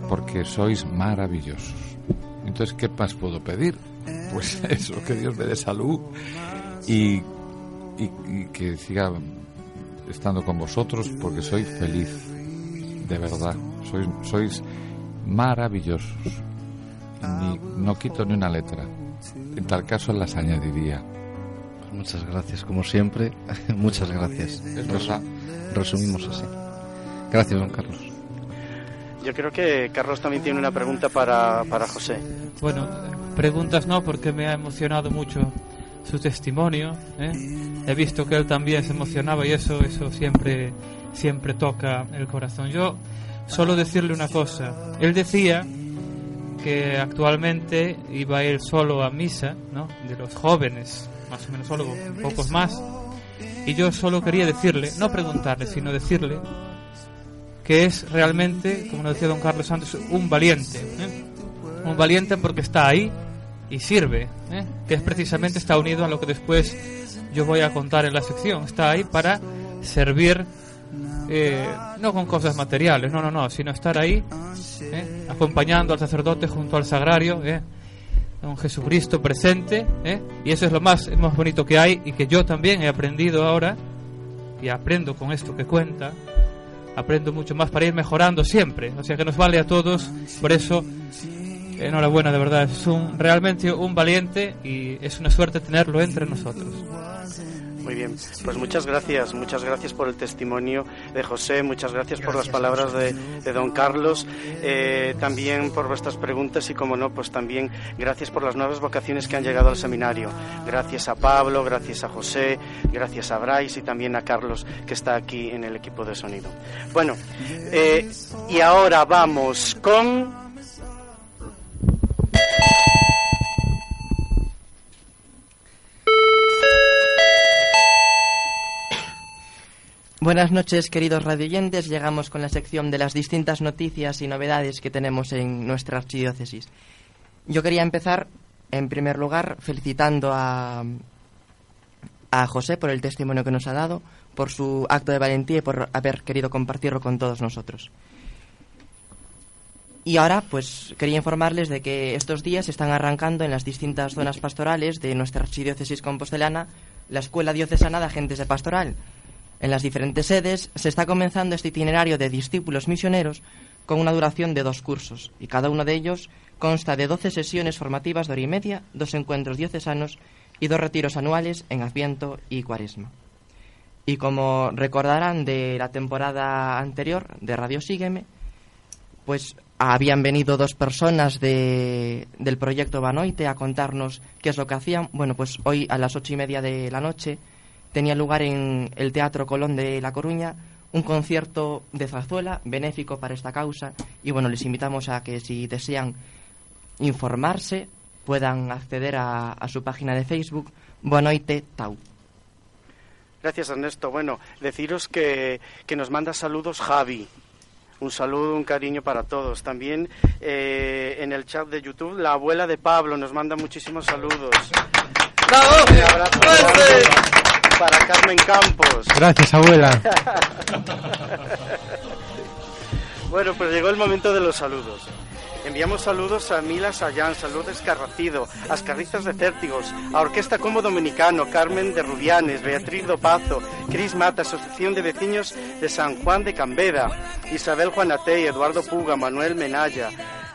porque sois maravillosos. Entonces, ¿qué más puedo pedir? Pues eso, que Dios me dé salud y, y, y que siga estando con vosotros, porque soy feliz, de verdad, sois, sois maravillosos. Ni, no quito ni una letra. En tal caso las añadiría. Muchas gracias, como siempre. Muchas gracias. Verdad. Resumimos así. Gracias, don Carlos. Yo creo que Carlos también tiene una pregunta para, para José. Bueno, preguntas no, porque me ha emocionado mucho su testimonio. ¿eh? He visto que él también se emocionaba y eso, eso siempre, siempre toca el corazón. Yo solo decirle una cosa. Él decía que actualmente iba ir solo a misa, ¿no? De los jóvenes, más o menos solo pocos más. Y yo solo quería decirle, no preguntarle, sino decirle que es realmente, como nos decía don Carlos antes, un valiente. ¿eh? Un valiente porque está ahí y sirve, ¿eh? que es precisamente está unido a lo que después yo voy a contar en la sección. Está ahí para servir, eh, no con cosas materiales, no, no, no, sino estar ahí ¿eh? acompañando al sacerdote junto al sagrario. ¿eh? un Jesucristo presente, ¿eh? y eso es lo más, más bonito que hay y que yo también he aprendido ahora, y aprendo con esto que cuenta, aprendo mucho más para ir mejorando siempre, o sea que nos vale a todos, por eso enhorabuena de verdad, es un, realmente un valiente y es una suerte tenerlo entre nosotros. Muy bien, pues muchas gracias, muchas gracias por el testimonio de José, muchas gracias, por las palabras de, de don Carlos, eh, también por vuestras preguntas y, como no, pues también gracias por las nuevas vocaciones que han llegado al seminario. Gracias a Pablo, gracias a José, gracias a Bryce y también a Carlos que está aquí en el equipo de sonido. Bueno, eh, y ahora vamos con... Buenas noches, queridos radioyentes. Llegamos con la sección de las distintas noticias y novedades que tenemos en nuestra archidiócesis. Yo quería empezar, en primer lugar, felicitando a, a José por el testimonio que nos ha dado, por su acto de valentía y por haber querido compartirlo con todos nosotros. Y ahora, pues, quería informarles de que estos días están arrancando en las distintas zonas pastorales de nuestra archidiócesis compostelana la Escuela Diocesana de Agentes de Pastoral. En las diferentes sedes se está comenzando este itinerario de discípulos misioneros con una duración de dos cursos, y cada uno de ellos consta de 12 sesiones formativas de hora y media, dos encuentros diocesanos y dos retiros anuales en Adviento y Cuaresma. Y como recordarán de la temporada anterior de Radio Sígueme, pues habían venido dos personas de, del proyecto Banoite a contarnos qué es lo que hacían. Bueno, pues hoy a las ocho y media de la noche tenía lugar en el Teatro Colón de La Coruña un concierto de zarzuela benéfico para esta causa y bueno, les invitamos a que si desean informarse puedan acceder a, su página de Facebook Bonoite Tau. Gracias, Ernesto. Bueno, deciros que, que nos manda saludos Javi. Un saludo, un cariño para todos. También eh, en el chat de YouTube, la abuela de Pablo nos manda muchísimos saludos. ¡Bravo! Un abrazo para Carmen Campos. Gracias, abuela. bueno, pues llegó el momento de los saludos. Enviamos saludos a Mila Sayán, saludos Carracido, a Ascarrizas de Cértigos, a Orquesta Como Dominicano, Carmen de Rubianes, Beatriz Dopazo, Cris Mata, Asociación de Vecinos de San Juan de Cambeda, Isabel Juanatey, Eduardo Puga, Manuel Menaya,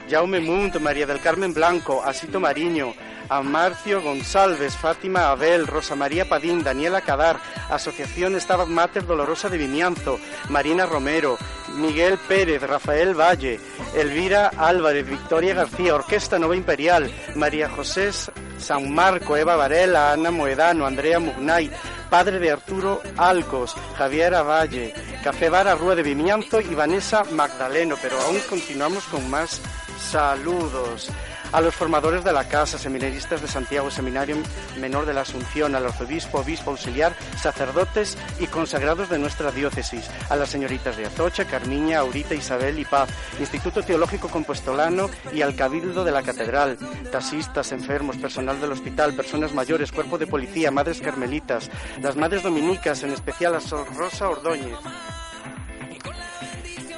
Jaume Munt, María del Carmen Blanco, Asito Mariño, a Marcio González, Fátima Abel, Rosa María Padín, Daniela Cadar, Asociación Stabat Mater Dolorosa de Vimianzo, Marina Romero, Miguel Pérez, Rafael Valle, Elvira Álvarez, Victoria García, Orquesta Nova Imperial, María José San Marco, Eva Varela, Ana Moedano, Andrea Mugnay, padre de Arturo Alcos, Javier Avalle, Café Bar Rúa de Vimianzo y Vanessa Magdaleno, pero aún continuamos con más saludos a los formadores de la casa, seminaristas de Santiago, Seminario Menor de la Asunción, al arzobispo, obispo auxiliar, sacerdotes y consagrados de nuestra diócesis, a las señoritas de Atocha, Carmiña, Aurita, Isabel y Paz, Instituto Teológico Compuestolano y al Cabildo de la Catedral, taxistas, enfermos, personal del hospital, personas mayores, cuerpo de policía, madres carmelitas, las madres dominicas, en especial a Sor Rosa Ordóñez.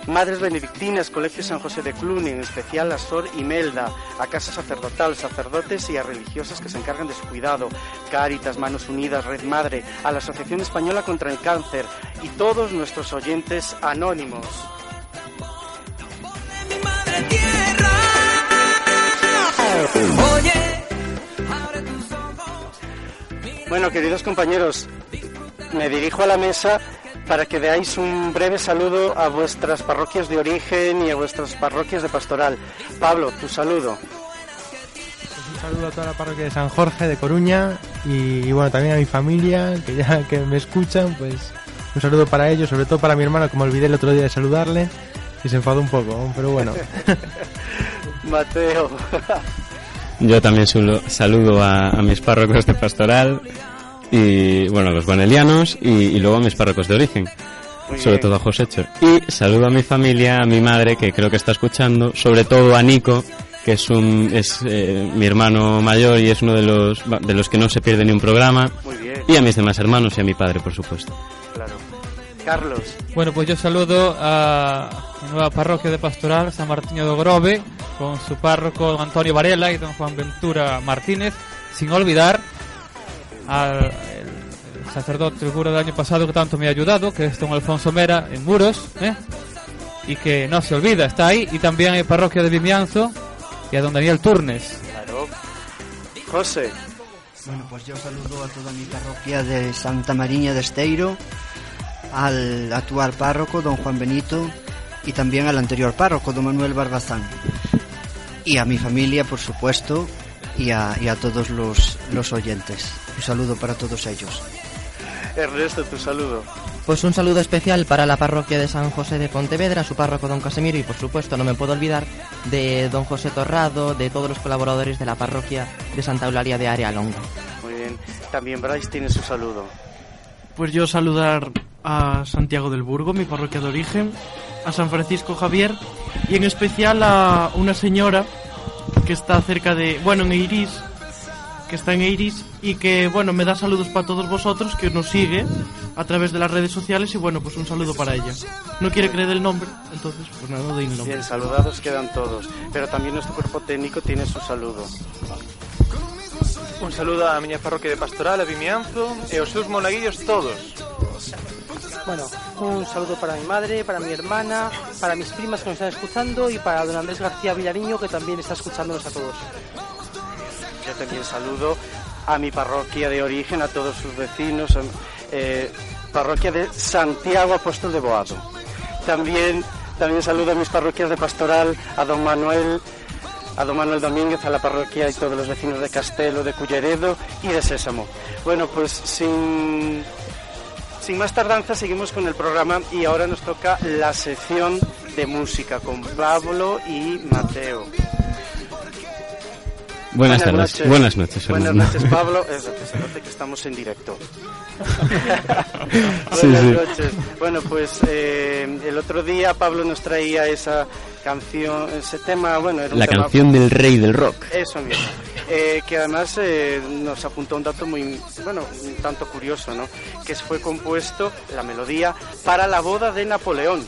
Madres Benedictinas, Colegio San José de Cluny, en especial a Sor Imelda, a Casa Sacerdotal, sacerdotes y a religiosas que se encargan de su cuidado, Cáritas, Manos Unidas, Red Madre, a la Asociación Española contra el Cáncer y todos nuestros oyentes anónimos. Bueno, queridos compañeros, me dirijo a la mesa para que veáis un breve saludo a vuestras parroquias de origen y a vuestras parroquias de pastoral. Pablo, tu saludo. Pues un saludo a toda la parroquia de San Jorge de Coruña y, y, bueno, también a mi familia que ya que me escuchan, pues un saludo para ellos, sobre todo para mi hermano que me olvidé el otro día de saludarle y se enfadó un poco, pero bueno. Mateo. Yo también saludo a, a mis párrocos de pastoral y bueno, los banelianos y, y luego a mis párrocos de origen. Muy sobre bien. todo a Josécho. Y saludo a mi familia, a mi madre, que creo que está escuchando, sobre todo a Nico, que es un es eh, mi hermano mayor y es uno de los de los que no se pierde ni un programa. Muy bien. Y a mis demás hermanos y a mi padre, por supuesto. Claro. Carlos. Bueno, pues yo saludo a la nueva parroquia de Pastoral, San Martín de Grove, con su párroco don Antonio Varela y don Juan Ventura Martínez, sin olvidar al el- el sacerdote, el cura del año pasado que tanto me ha ayudado, que es don Alfonso Mera en Muros, ¿eh? y que no se olvida, está ahí, y también hay parroquia de Vimianzo y a don Daniel Turnes. Claro. José. Bueno, pues yo saludo a toda mi parroquia de Santa Mariña de Esteiro, al actual párroco, don Juan Benito, y también al anterior párroco, don Manuel Barbazán. Y a mi familia, por supuesto, y a, y a todos los, los oyentes. Un saludo para todos ellos. Ernesto, tu saludo. Pues un saludo especial para la parroquia de San José de Pontevedra, su párroco don Casemiro y por supuesto no me puedo olvidar de don José Torrado, de todos los colaboradores de la parroquia de Santa Eulalia de Área Longa. Muy bien. También Bryce tiene su saludo. Pues yo saludar a Santiago del Burgo, mi parroquia de origen, a San Francisco Javier y en especial a una señora que está cerca de, bueno, en Iris, que está en Iris y que, bueno, me da saludos para todos vosotros, que nos sigue a través de las redes sociales y, bueno, pues un saludo para ella. No quiere creer el nombre, entonces, pues nada, no doy el nombre. Bien, saludados quedan todos. Pero también nuestro cuerpo técnico tiene su saludo. Un saludo á miña parroquia de Pastoral, a Vimianzo e aos seus monaguillos todos. Bueno, un saludo para mi madre, para mi hermana, para mis primas que nos están escuchando y para don Andrés García Villariño que también está escuchándonos a todos. Yo también saludo a mi parroquia de origen, a todos sus vecinos, eh, parroquia de Santiago Apóstol de Boado. También, también saludo a mis parroquias de pastoral, a don Manuel, a don Manuel Domínguez, a la parroquia y todos los vecinos de Castelo, de Culleredo y de Sésamo. Bueno, pues sin, sin más tardanza seguimos con el programa y ahora nos toca la sección de música con Pablo y Mateo. Buenas tardes. Buenas noches, Buenas noches, Pablo. Eso, que se note que estamos en directo. Sí, Buenas sí. noches. Bueno, pues eh, el otro día Pablo nos traía esa canción, ese tema, bueno, era un La tema- canción del rey del rock. Eso mismo. Eh, que además eh, nos apuntó un dato muy, bueno, un tanto curioso, ¿no? Que fue compuesto, la melodía, para la boda de Napoleón.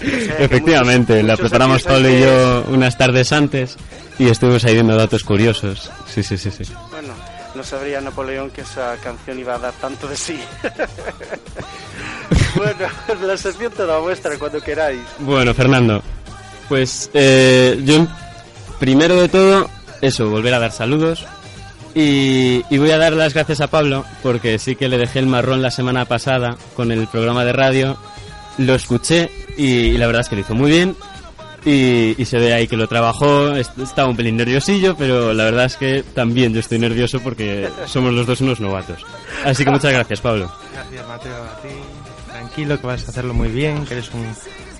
Efectivamente, muchos- la muchos preparamos Pablo y yo unas tardes antes y estuvimos ahí viendo datos curiosos. Sí, sí, sí, sí. Bueno, no sabría Napoleón que esa canción iba a dar tanto de sí. bueno, la sección toda vuestra cuando queráis. Bueno, Fernando, pues eh, yo primero de todo, eso, volver a dar saludos. Y, y voy a dar las gracias a Pablo porque sí que le dejé el marrón la semana pasada con el programa de radio. Lo escuché y, y la verdad es que lo hizo muy bien. Y, y se ve ahí que lo trabajó. est- Estaba un pelín nerviosillo, pero la verdad es que también yo estoy nervioso porque somos los dos unos novatos. Así que muchas gracias, Pablo. Gracias, Mateo, a ti. Tranquilo, que vas a hacerlo muy bien, que eres un,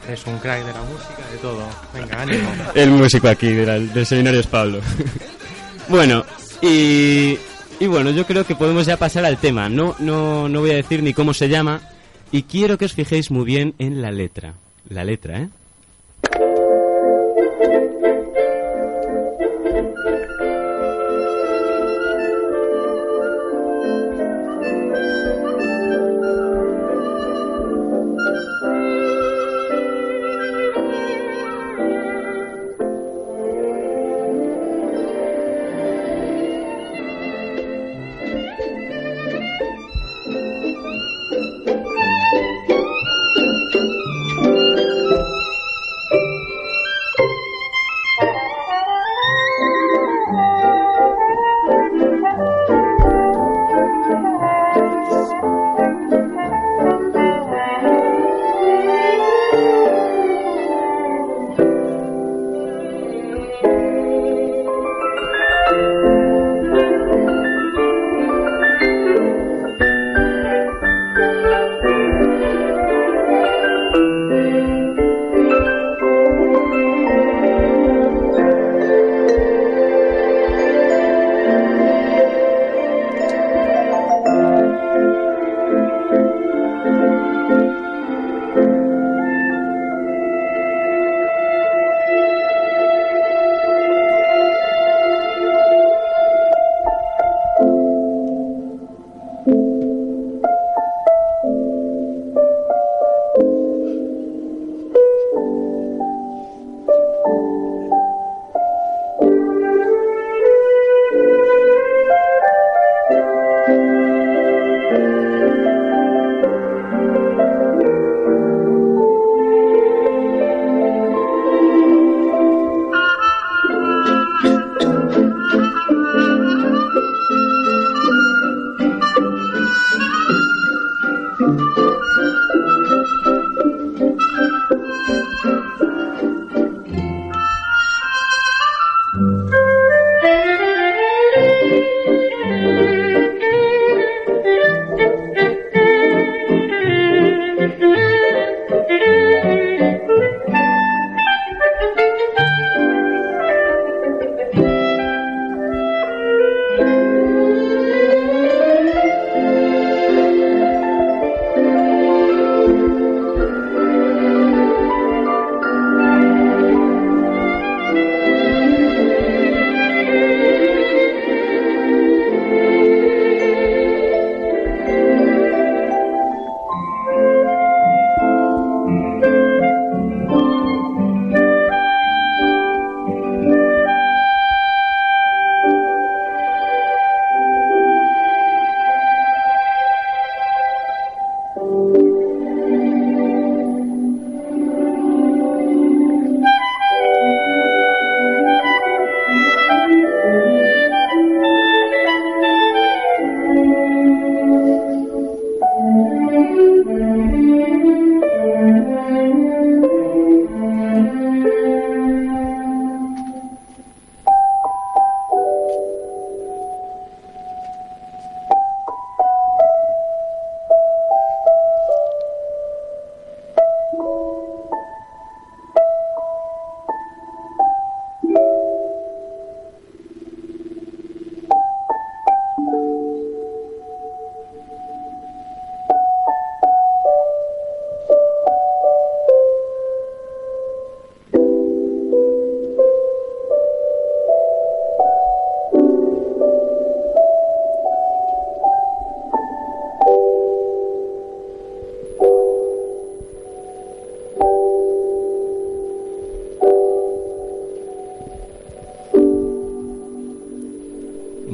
eres un crack de la música, de todo. Venga, ánimo. El músico aquí del, del seminario es Pablo. bueno, y, y bueno, yo creo que podemos ya pasar al tema. No, no, no voy a decir ni cómo se llama. Y quiero que os fijéis muy bien en la letra. La letra, ¿eh?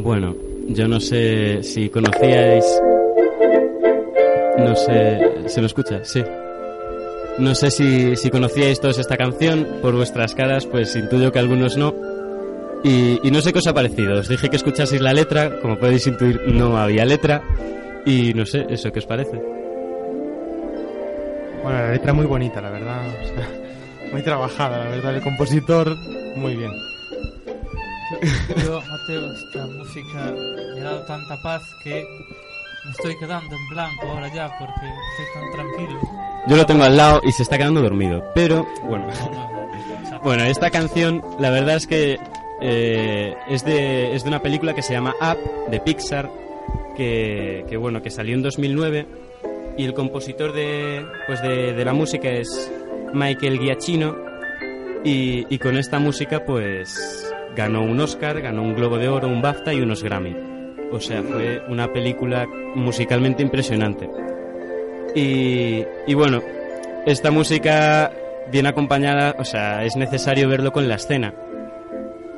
Bueno, yo no sé si conocíais... No sé... ¿Se me escucha? Sí. No sé si, si conocíais todos esta canción. Por vuestras caras, pues intuyo que algunos no. Y, no sé qué os ha parecido. Os dije que escuchaseis la letra. Como podéis intuir, no había letra. Y no sé, ¿eso qué os parece? Bueno, la letra muy bonita, la verdad. muy trabajada, la verdad. El compositor, muy bien. Yo, Mateo, esta música me ha dado tanta paz que me estoy quedando en blanco ahora ya porque estoy tan tranquilo. Yo lo tengo al lado y se está quedando dormido. Pero, bueno. bueno, esta canción, la verdad es que eh, es, de, es de una película que se llama Up, de Pixar, que, que, bueno, que salió en 2009. Y el compositor de, pues de, de la música es Michael Giacchino. Y, y con esta música, pues ganó un Oscar, ganó un Globo de Oro, un BAFTA y unos Grammy. O sea, fue una película musicalmente impresionante. Y, y bueno, esta música viene acompañada, o sea, es necesario verlo con la escena.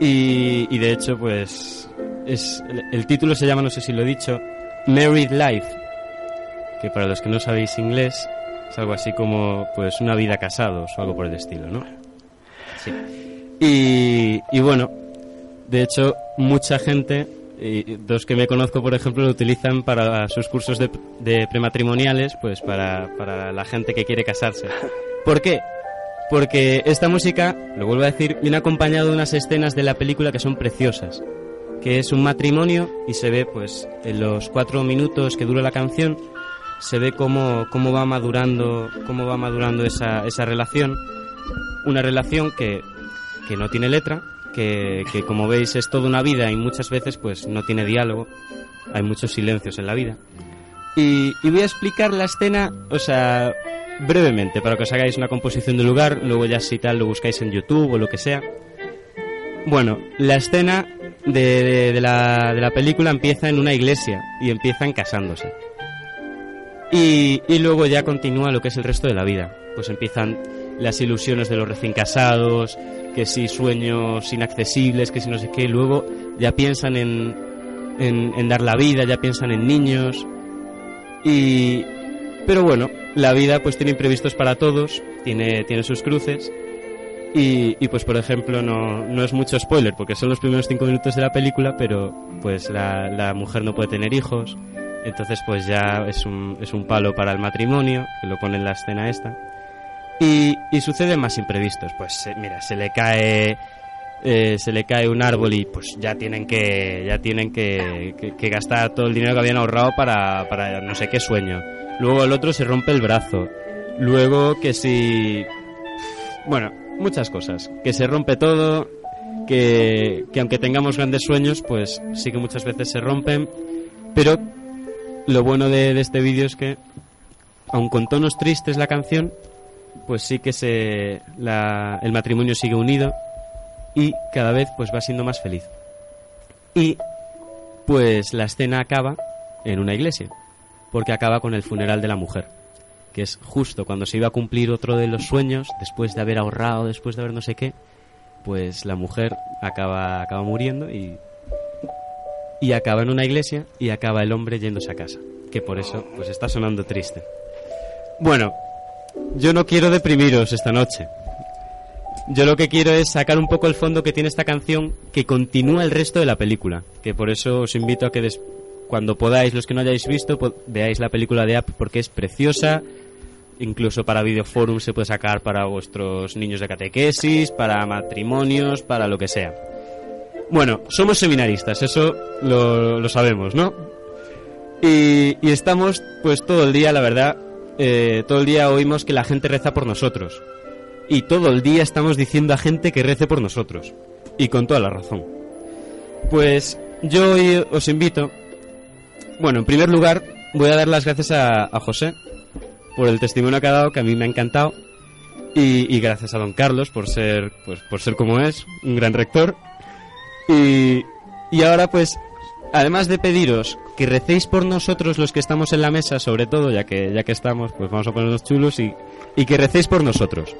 Y, y de hecho, pues, es, el título se llama, no sé si lo he dicho, Married Life, que para los que no sabéis inglés, es algo así como, pues, una vida casados o algo por el estilo, ¿no? Sí. Y, y bueno, de hecho, mucha gente, y dos que me conozco, por ejemplo, lo utilizan para sus cursos de, de prematrimoniales, pues para, para la gente que quiere casarse. ¿Por qué? Porque esta música, lo vuelvo a decir, viene acompañado de unas escenas de la película que son preciosas. Que es un matrimonio y se ve, pues, en los cuatro minutos que dura la canción, se ve cómo, cómo va madurando, cómo va madurando esa, esa relación. Una relación que, que no tiene letra, que, como veis es toda una vida y muchas veces pues no tiene diálogo, hay muchos silencios en la vida. Y, y voy a explicar la escena, o sea, brevemente, para que os hagáis una composición del lugar, luego ya si tal lo buscáis en YouTube o lo que sea. Bueno, la escena de, de, de la, de la película empieza en una iglesia y empiezan casándose. Y, y luego ya continúa lo que es el resto de la vida. Pues empiezan las ilusiones de los recién casados, que si sueños inaccesibles, que si no sé qué, luego ya piensan en, en, dar la vida, ya piensan en niños. Y, pero bueno, la vida pues tiene imprevistos para todos, tiene, tiene sus cruces. Y, y pues por ejemplo no, no es mucho spoiler porque son los primeros cinco minutos de la película, pero pues la, la mujer no puede tener hijos, entonces pues ya es un, es un palo para el matrimonio, que lo pone en la escena esta. Y, y suceden más imprevistos, pues se- mira, se le cae eh, se le cae un árbol y pues ya tienen que ya tienen que, que- que gastar todo el dinero que habían ahorrado para, para no sé qué sueño. Luego el otro se rompe el brazo. Luego que si bueno, muchas cosas. Que se rompe todo, que, que aunque tengamos grandes sueños, pues sí que muchas veces se rompen. Pero lo bueno de, de este vídeo es que, aun con tonos tristes la canción, pues sí que se, el matrimonio sigue unido y cada vez pues va siendo más feliz. Y pues la escena acaba en una iglesia, porque acaba con el funeral de la mujer que es justo cuando se iba a cumplir otro de los sueños, después de haber ahorrado, después de haber no sé qué, pues la mujer acaba, acaba muriendo y, y acaba en una iglesia y acaba el hombre yéndose a casa, que por eso pues está sonando triste. Bueno, yo no quiero deprimiros esta noche. Yo lo que quiero es sacar un poco el fondo que tiene esta canción que continúa el resto de la película, que por eso os invito a que cuando podáis, los que no hayáis visto, veáis la película de App porque es preciosa, incluso para videoforum se puede sacar para vuestros niños de catequesis, para matrimonios, para lo que sea. Bueno, somos seminaristas, eso lo, lo sabemos, ¿no? Y, y estamos, pues todo el día, la verdad, eh, todo el día oímos que la gente reza por nosotros. Y todo el día estamos diciendo a gente que rece por nosotros. Y con toda la razón. Pues yo hoy os invito. Bueno, en primer lugar, voy a dar las gracias a, José por el testimonio que ha dado, que a mí me ha encantado. Y, y gracias a don Carlos por ser, pues, por ser como es, un gran rector. Y, y ahora, pues, además de pediros que recéis por nosotros los que estamos en la mesa, sobre todo, ya que, ya que estamos, pues vamos a ponernos chulos y, y que recéis por nosotros.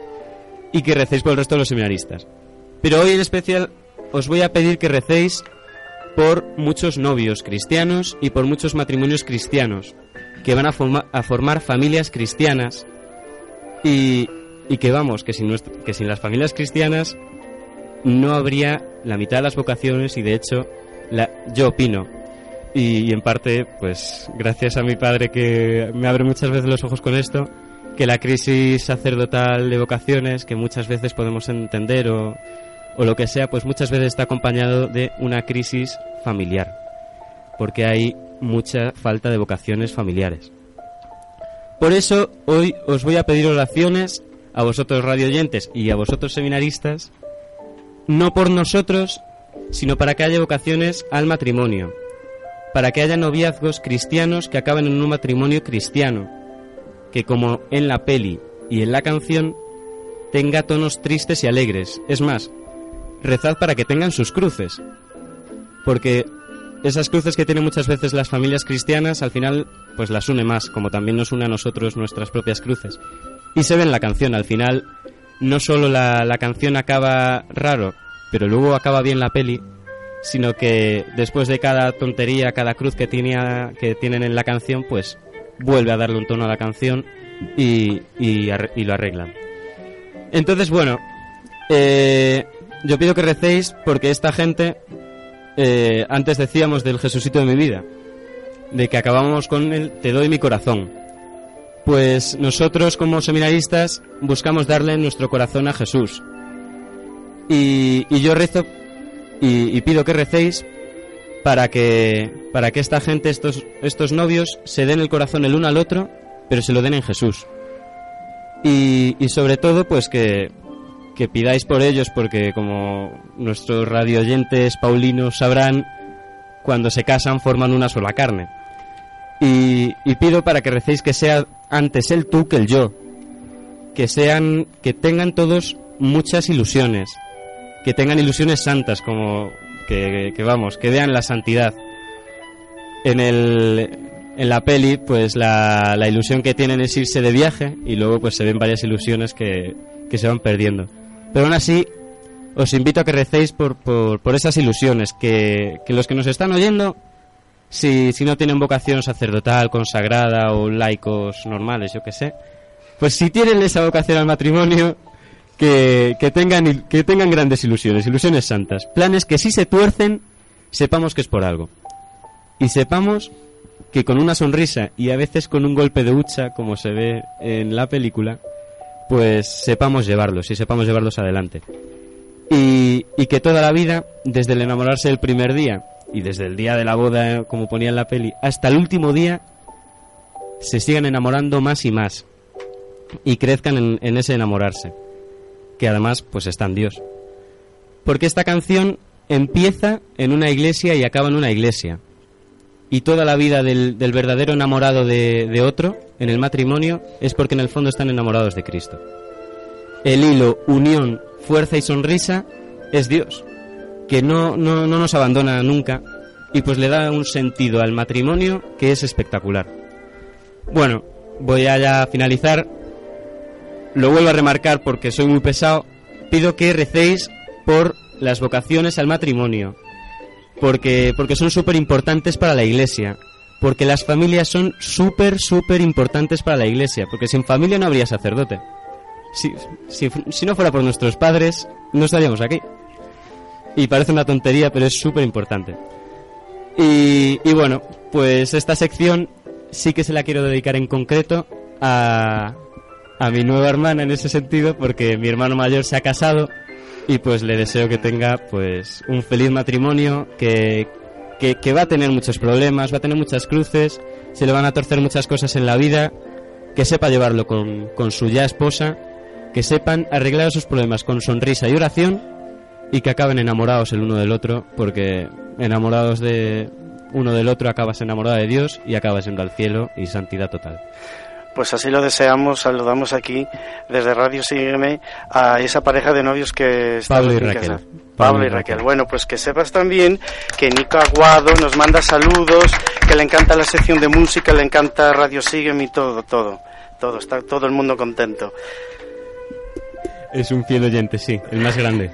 Y que recéis por el resto de los seminaristas. Pero hoy en especial os voy a pedir que recéis por muchos novios cristianos y por muchos matrimonios cristianos que van a, forma- a formar familias cristianas y, y que vamos, que sin, que sin las familias cristianas no habría la mitad de las vocaciones y de hecho yo opino y, en parte pues gracias a mi padre que me abre muchas veces los ojos con esto que la crisis sacerdotal de vocaciones que muchas veces podemos entender o, o lo que sea pues muchas veces está acompañado de una crisis familiar porque hay mucha falta de vocaciones familiares. Por eso hoy os voy a pedir oraciones a vosotros radioyentes y a vosotros seminaristas no por nosotros, sino para que haya vocaciones al matrimonio, para que haya noviazgos cristianos que acaben en un matrimonio cristiano, que como en la peli y en la canción tenga tonos tristes y alegres. Es más, rezad para que tengan sus cruces, porque esas cruces que tienen muchas veces las familias cristianas al final pues las une más, como también nos une a nosotros nuestras propias cruces. Y se ve en la canción, al final no solo la, la canción acaba raro, pero luego acaba bien la peli, sino que después de cada tontería, cada cruz que, tenía, que tienen en la canción, pues vuelve a darle un tono a la canción y, y, lo arreglan. Entonces, bueno, eh, yo pido que recéis porque esta gente, eh, antes decíamos del Jesucito de mi vida, de que acabamos con el Te doy mi corazón. Pues nosotros como seminaristas buscamos darle nuestro corazón a Jesús. Y, y yo rezo y, pido que recéis para que, para que esta gente, estos, estos novios, se den el corazón el uno al otro, pero se lo den en Jesús. Y, y sobre todo, pues que, que pidáis por ellos, porque como nuestros radioyentes paulinos sabrán, cuando se casan forman una sola carne. Y, y pido para que recéis que sea antes el tú que el yo. Que sean, que tengan todos muchas ilusiones. Que tengan ilusiones santas, como que, vamos, que vean la santidad. En el, en la peli, pues la, la ilusión que tienen es irse de viaje y luego pues se ven varias ilusiones que, que se van perdiendo. Pero aún así, os invito a que recéis por, por, por esas ilusiones, que, que los que nos están oyendo si, si no tienen vocación sacerdotal, consagrada o laicos normales, yo que sé, pues si tienen esa vocación al matrimonio, que, que, tengan, que tengan grandes ilusiones, ilusiones santas, planes que si se tuercen, sepamos que es por algo. Y sepamos que con una sonrisa y a veces con un golpe de hucha, como se ve en la película, pues sepamos llevarlos y sepamos llevarlos adelante. Y, y que toda la vida, desde el enamorarse del primer día y desde el día de la boda, eh, como ponía en la peli, hasta el último día, se sigan enamorando más y más y crezcan en, en ese enamorarse, que además pues está en Dios. Porque esta canción empieza en una iglesia y acaba en una iglesia. Y toda la vida del, del verdadero enamorado de, de otro en el matrimonio es porque en el fondo están enamorados de Cristo. El hilo, unión, fuerza y sonrisa es Dios, que no, no, no nos abandona nunca y pues le da un sentido al matrimonio que es espectacular. Bueno, voy a ya finalizar. Lo vuelvo a remarcar porque soy muy pesado. Pido que recéis por las vocaciones al matrimonio, porque, porque son súper importantes para la iglesia, porque las familias son súper, súper importantes para la iglesia, porque sin familia no habría sacerdote. Si, si, si no fuera por nuestros padres, no estaríamos aquí. Y parece una tontería, pero es súper importante. Y, y bueno, pues esta sección sí que se la quiero dedicar en concreto a, a mi nueva hermana en ese sentido, porque mi hermano mayor se ha casado y pues le deseo que tenga pues un feliz matrimonio, que, que, va a tener muchos problemas, va a tener muchas cruces, se le van a torcer muchas cosas en la vida, que sepa llevarlo con, con su ya esposa, que sepan arreglar sus problemas con sonrisa y oración y que acaben enamorados el uno del otro, porque enamorados de uno del otro acabas enamorado de Dios y acabas yendo al cielo y santidad total. Pues así lo deseamos, saludamos aquí desde Radio Sígueme a esa pareja de novios que está Pablo y Raquel. Pablo Pablo y. Raquel. Bueno, pues que sepas también que Nico Aguado nos manda saludos, que le encanta la sección de música, le encanta Radio Sígueme y todo, todo. Todo, está todo el mundo contento. Es un fiel oyente, sí, el más grande.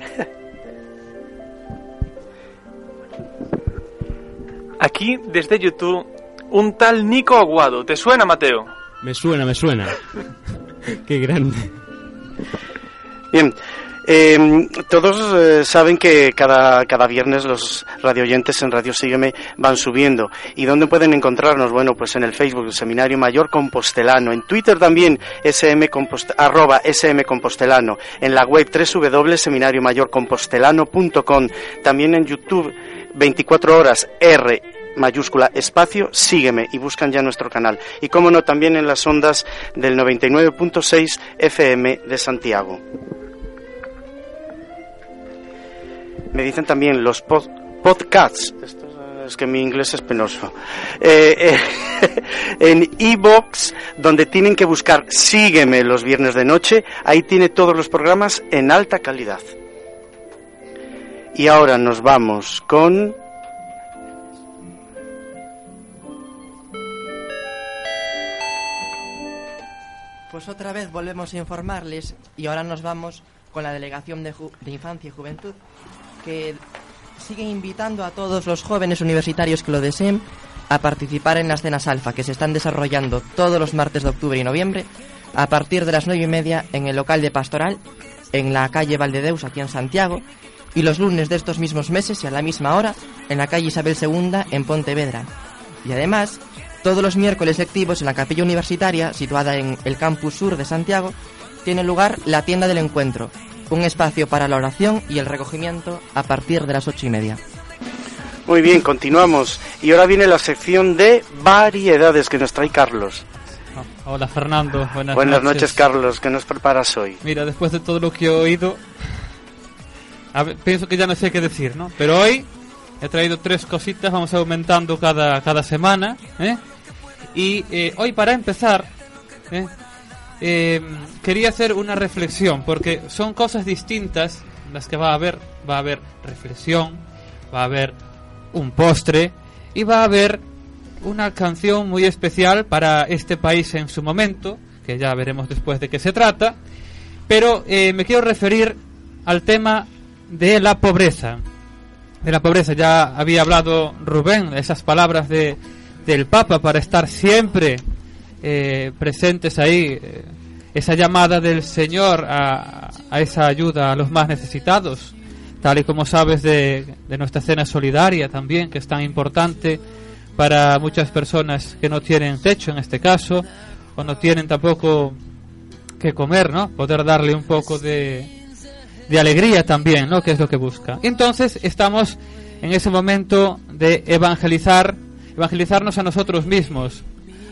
Aquí, desde YouTube, un tal Nico Aguado. ¿Te suena, Mateo? Me suena, me suena. Qué grande. Bien, eh, todos eh, saben que cada, cada viernes los radioyentes en Radio Sígueme van subiendo. ¿Y dónde pueden encontrarnos? Bueno, pues en el Facebook, Seminario Mayor Compostelano. En Twitter también, SM Compost arroba SM Compostelano. En la web www.seminariomayorcompostelano.com. También en YouTube, 24 horas R mayúscula espacio, sígueme y buscan ya nuestro canal. Y como no, también en las ondas del 99.6 FM de Santiago. Me dicen también los pod- podcasts. Esto es- que mi inglés es penoso. Eh, eh, en iBox, donde tienen que buscar Sígueme los viernes de noche, ahí tiene todos los programas en alta calidad. Y ahora nos vamos con Pues otra vez volvemos a informarles y ahora nos vamos con la Delegación de, Infancia y Juventud que siguen invitando a todos los jóvenes universitarios que lo deseen a participar en las cenas alfa que se están desarrollando todos los martes de octubre y noviembre a partir de las nueve y media en el local de Pastoral en la calle Valdedeus aquí en Santiago y los lunes de estos mismos meses y a la misma hora en la calle Isabel II en Pontevedra. Y además, todos los miércoles lectivos en la capilla universitaria, situada en el campus sur de Santiago, tiene lugar la tienda del encuentro, un espacio para la oración y el recogimiento a partir de las ocho y media. Muy bien, continuamos. Y ahora viene la sección de variedades que nos trae Carlos. Hola Fernando, buenas, Buenas noches, Carlos. ¿Qué nos preparas hoy? Mira, después de todo lo que he oído, a ver, pienso que ya no sé qué decir, ¿no? Pero hoy he traído tres cositas, vamos aumentando cada, cada semana, ¿eh? Y eh, hoy para empezar, ¿eh? Eh, quería hacer una reflexión, porque son cosas distintas las que va a haber. Va a haber reflexión, va a haber un postre y va a haber una canción muy especial para este país en su momento, que ya veremos después de qué se trata, pero me quiero referir al tema de la pobreza. De la pobreza, ya había hablado Rubén, esas palabras de, del Papa para estar siempre eh, presentes ahí, eh, esa llamada del Señor a, a esa ayuda a los más necesitados, tal y como sabes de, de nuestra cena solidaria también, que es tan importante para muchas personas que no tienen techo en este caso, o no tienen tampoco que comer, ¿no? Poder darle un poco de, de alegría también, ¿no? Que es lo que busca. Entonces estamos en ese momento de evangelizar, evangelizarnos a nosotros mismos,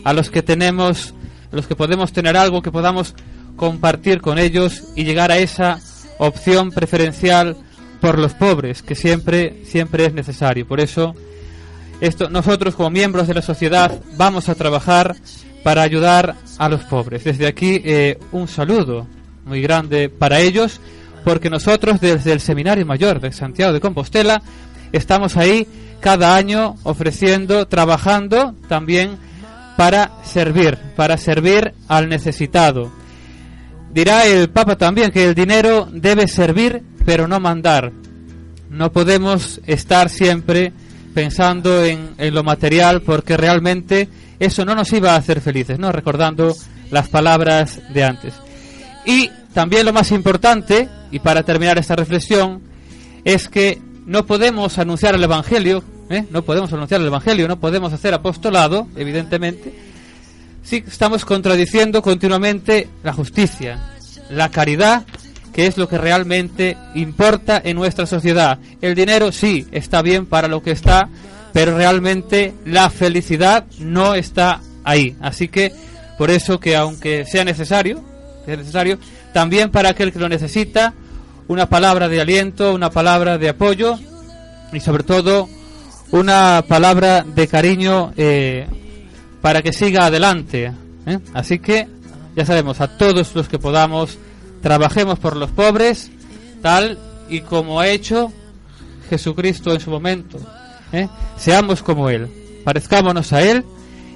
a los que tenemos, a los que podemos tener algo que podamos compartir con ellos y llegar a esa opción preferencial por los pobres, que siempre, siempre es necesario. Por eso, esto, nosotros como miembros de la sociedad vamos a trabajar para ayudar a los pobres. Desde aquí, eh, un saludo muy grande para ellos, porque nosotros desde el Seminario Mayor de Santiago de Compostela estamos ahí cada año ofreciendo, trabajando también para servir, para servir al necesitado. Dirá el Papa también que el dinero debe servir, pero no mandar. No podemos estar siempre pensando en, en lo material porque realmente eso no nos iba a hacer felices, ¿no? Recordando las palabras de antes. Y también lo más importante, y para terminar esta reflexión, es que no podemos anunciar el Evangelio, ¿eh? no podemos anunciar el Evangelio, no podemos hacer apostolado, evidentemente, si estamos contradiciendo continuamente la justicia, la caridad, que es lo que realmente importa en nuestra sociedad. El dinero sí está bien para lo que está, pero realmente la felicidad no está ahí. Así que por eso que aunque sea necesario, sea necesario, también para aquel que lo necesita, una palabra de aliento, una palabra de apoyo y sobre todo una palabra de cariño eh, para que siga adelante. ¿eh? Así que ya sabemos, a todos los que podamos, trabajemos por los pobres, tal y como ha hecho Jesucristo en su momento. ¿eh? Seamos como Él, parezcámonos a Él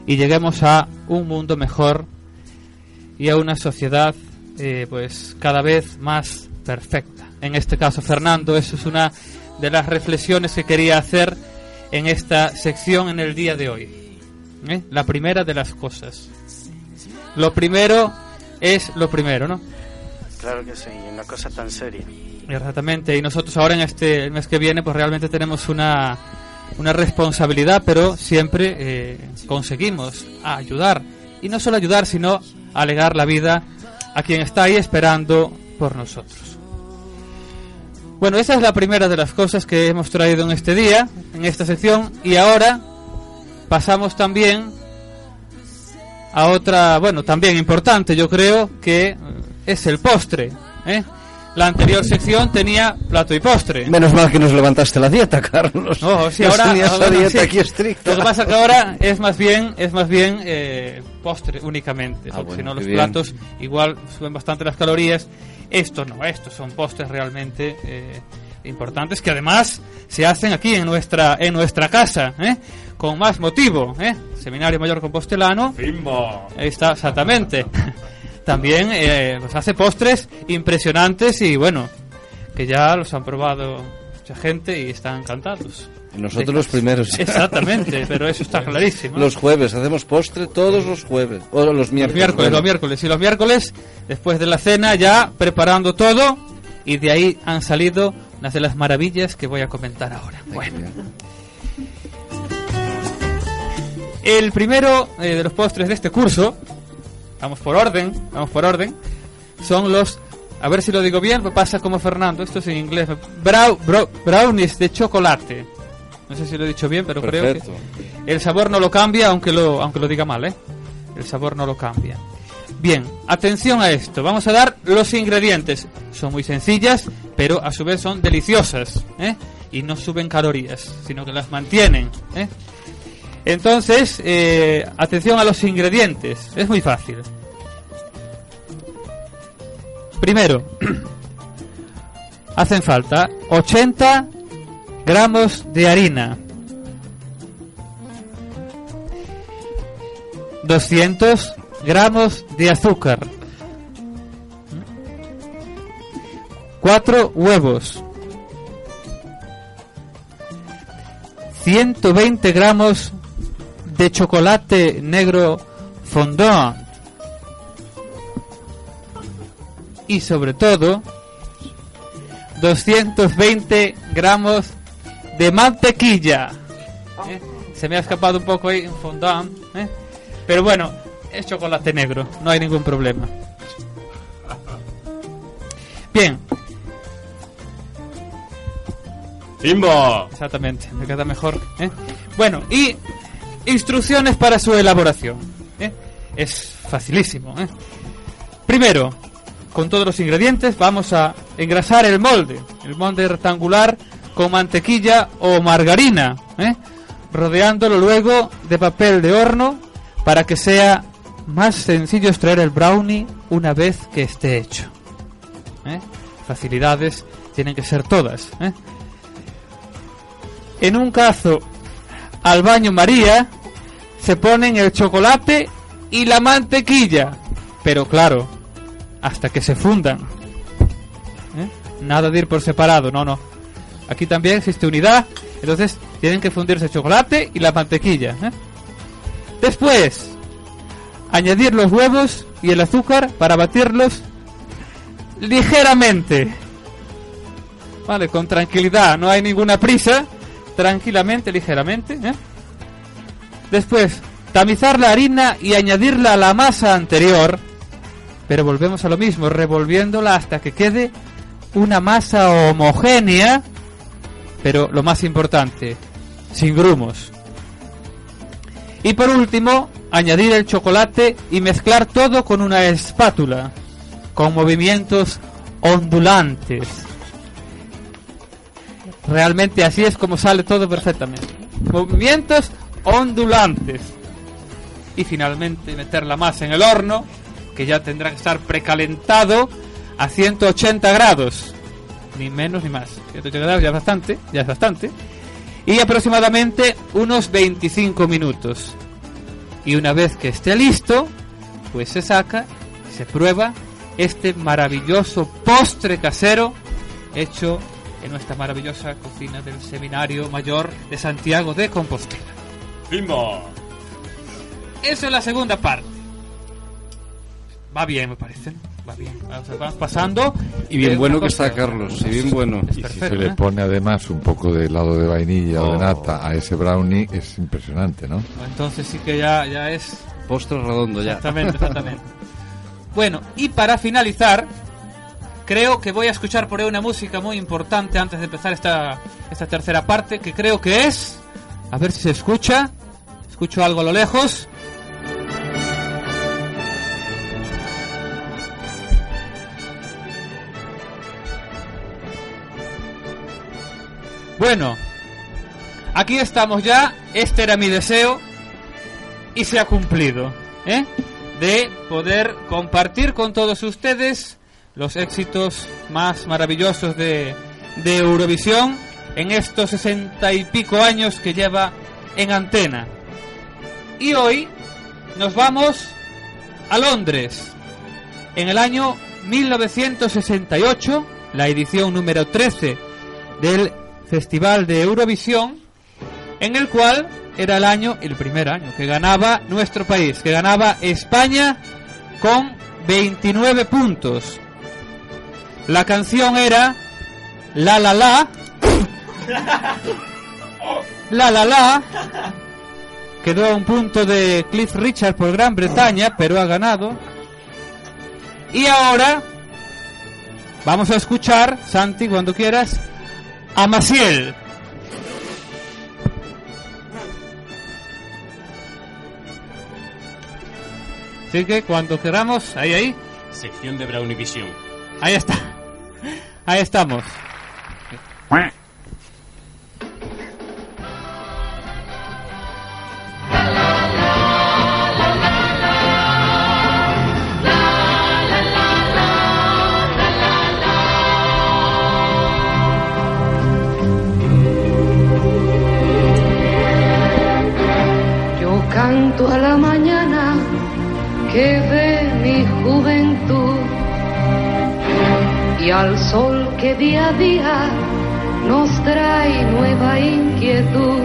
y lleguemos a un mundo mejor y a una sociedad pues cada vez más perfecta. En este caso, Fernando, eso es una de las reflexiones que quería hacer en esta sección en el día de hoy. ¿eh? La primera de las cosas. Lo primero es lo primero, ¿no? Claro que sí, una cosa tan seria. Exactamente, y nosotros ahora en este el mes que viene pues realmente tenemos una, una responsabilidad, pero siempre eh, conseguimos ayudar. Y no solo ayudar, sino alegar la vida a quien está ahí esperando por nosotros. Bueno, esa es la primera de las cosas que hemos traído en este día, en esta sección, y ahora pasamos también a otra, bueno, también importante, yo creo, que eh, es el postre. ¿eh? La anterior sección tenía plato y postre. Menos mal que nos levantaste la dieta, Carlos. No, sí, ahora, tenías la dieta sí. aquí estricta. Lo que pasa que ahora es más bien, es más bien eh, postre únicamente, Ah, porque bueno, si no los bien. platos igual suben bastante las calorías. Esto no, estos son postres realmente eh, importantes que además se hacen aquí en nuestra en nuestra casa, ¿eh? con más motivo, ¿eh? Seminario Mayor Compostelano. Ahí está, exactamente. También eh, pues hace postres impresionantes y bueno, que ya los han probado mucha gente y están encantados. Nosotros los primeros. Exactamente, pero eso está clarísimo. Los jueves, hacemos postre todos los jueves. O los Los miércoles. miércoles, bueno. los miércoles. Y los miércoles, después de la cena, ya preparando todo. Y de ahí han salido unas de las maravillas que voy a comentar ahora. Bueno. El primero eh, de los postres de este curso, vamos por orden, vamos por orden, son los, a ver si lo digo bien, pasa como Fernando, esto es en inglés, brau- brau- brownies de chocolate. No sé si lo he dicho bien, pero Perfecto. creo que el sabor no lo cambia, aunque lo, aunque lo diga mal, ¿eh? El sabor no lo cambia. Bien, atención a esto. Vamos a dar los ingredientes. Son muy sencillas, pero a su vez son deliciosas, ¿eh? Y no suben calorías, sino que las mantienen, ¿eh? Entonces, eh, atención a los ingredientes. Es muy fácil. Primero, hacen falta 80 gramos de harina, 200 gramos de azúcar, 4 huevos, 120 gramos de chocolate negro fondant. y sobre todo 220 gramos de mantequilla. ¿eh? Se me ha escapado un poco ahí fondant, ¿eh? pero bueno, es chocolate negro, no hay ningún problema. Bien. ¡Timbo! Exactamente, me queda mejor. ¿eh? Bueno, y instrucciones para su elaboración. Es facilísimo. Primero, con todos los ingredientes, vamos a engrasar el molde. El molde rectangular con mantequilla o margarina. ¿eh? Rodeándolo luego de papel de horno para que sea más sencillo extraer el brownie una vez que esté hecho. ¿eh? Facilidades tienen que ser todas. ¿eh? En un cazo al baño María se ponen el chocolate y la mantequilla. Pero claro, hasta que se fundan. ¿Eh? Nada de ir por separado, no, no. Aquí también existe unidad, entonces tienen que fundirse el chocolate y la mantequilla. ¿eh? Después, añadir los huevos y el azúcar para batirlos ligeramente. Vale, con tranquilidad, no hay ninguna prisa. Tranquilamente, ligeramente. ¿eh? Después, tamizar la harina y añadirla a la masa anterior. Pero volvemos a lo mismo, revolviéndola hasta que quede una masa homogénea. Pero lo más importante, sin grumos. Y por último, añadir el chocolate y mezclar todo con una espátula, con movimientos ondulantes. Realmente así es como sale todo perfectamente. Movimientos ondulantes. Y finalmente meter la masa en el horno, que ya tendrá que estar precalentado a 180 grados. Ni menos ni más. 180 grados ya es bastante, ya es bastante. Y aproximadamente unos 25 minutos. Y una vez que esté listo, pues se saca, se prueba este maravilloso postre casero hecho en nuestra maravillosa cocina del Seminario Mayor de Santiago de Compostela. ¡Bimbo! Eso es la segunda parte. Va bien, me parece. Va bien. Vamos, vamos pasando. Y bien bueno que está Carlos, y bien bueno. Y si se le pone además un poco de helado de vainilla o de Oh. nata a ese brownie, es impresionante, ¿no? Entonces sí que ya, ya es Postre redondo ya. Exactamente, exactamente. Bueno, y para finalizar, creo que voy a escuchar por ahí una música muy importante antes de empezar esta, esta tercera parte, que creo que es... A ver si se escucha. Escucho algo a lo lejos. Bueno, aquí estamos ya. Este era mi deseo y se ha cumplido, ¿eh? De poder compartir con todos ustedes los éxitos más maravillosos de, de Eurovisión en estos sesenta y pico años que lleva en antena. Y hoy nos vamos a Londres. En el año 1968, la edición número 13 del Festival de Eurovisión, en el cual era el año, el primer año, que ganaba nuestro país, que ganaba España con 29 puntos. La canción era La La La. La La La. Quedó a un punto de Cliff Richard por Gran Bretaña, pero ha ganado. Y ahora vamos a escuchar, Santi, cuando quieras, a Maciel. Así que cuando queramos, ahí, ahí, Sección de Brownivisión. ahí está. Ahí estamos. Canto a la mañana que ve mi juventud y al sol que día a día nos trae nueva inquietud.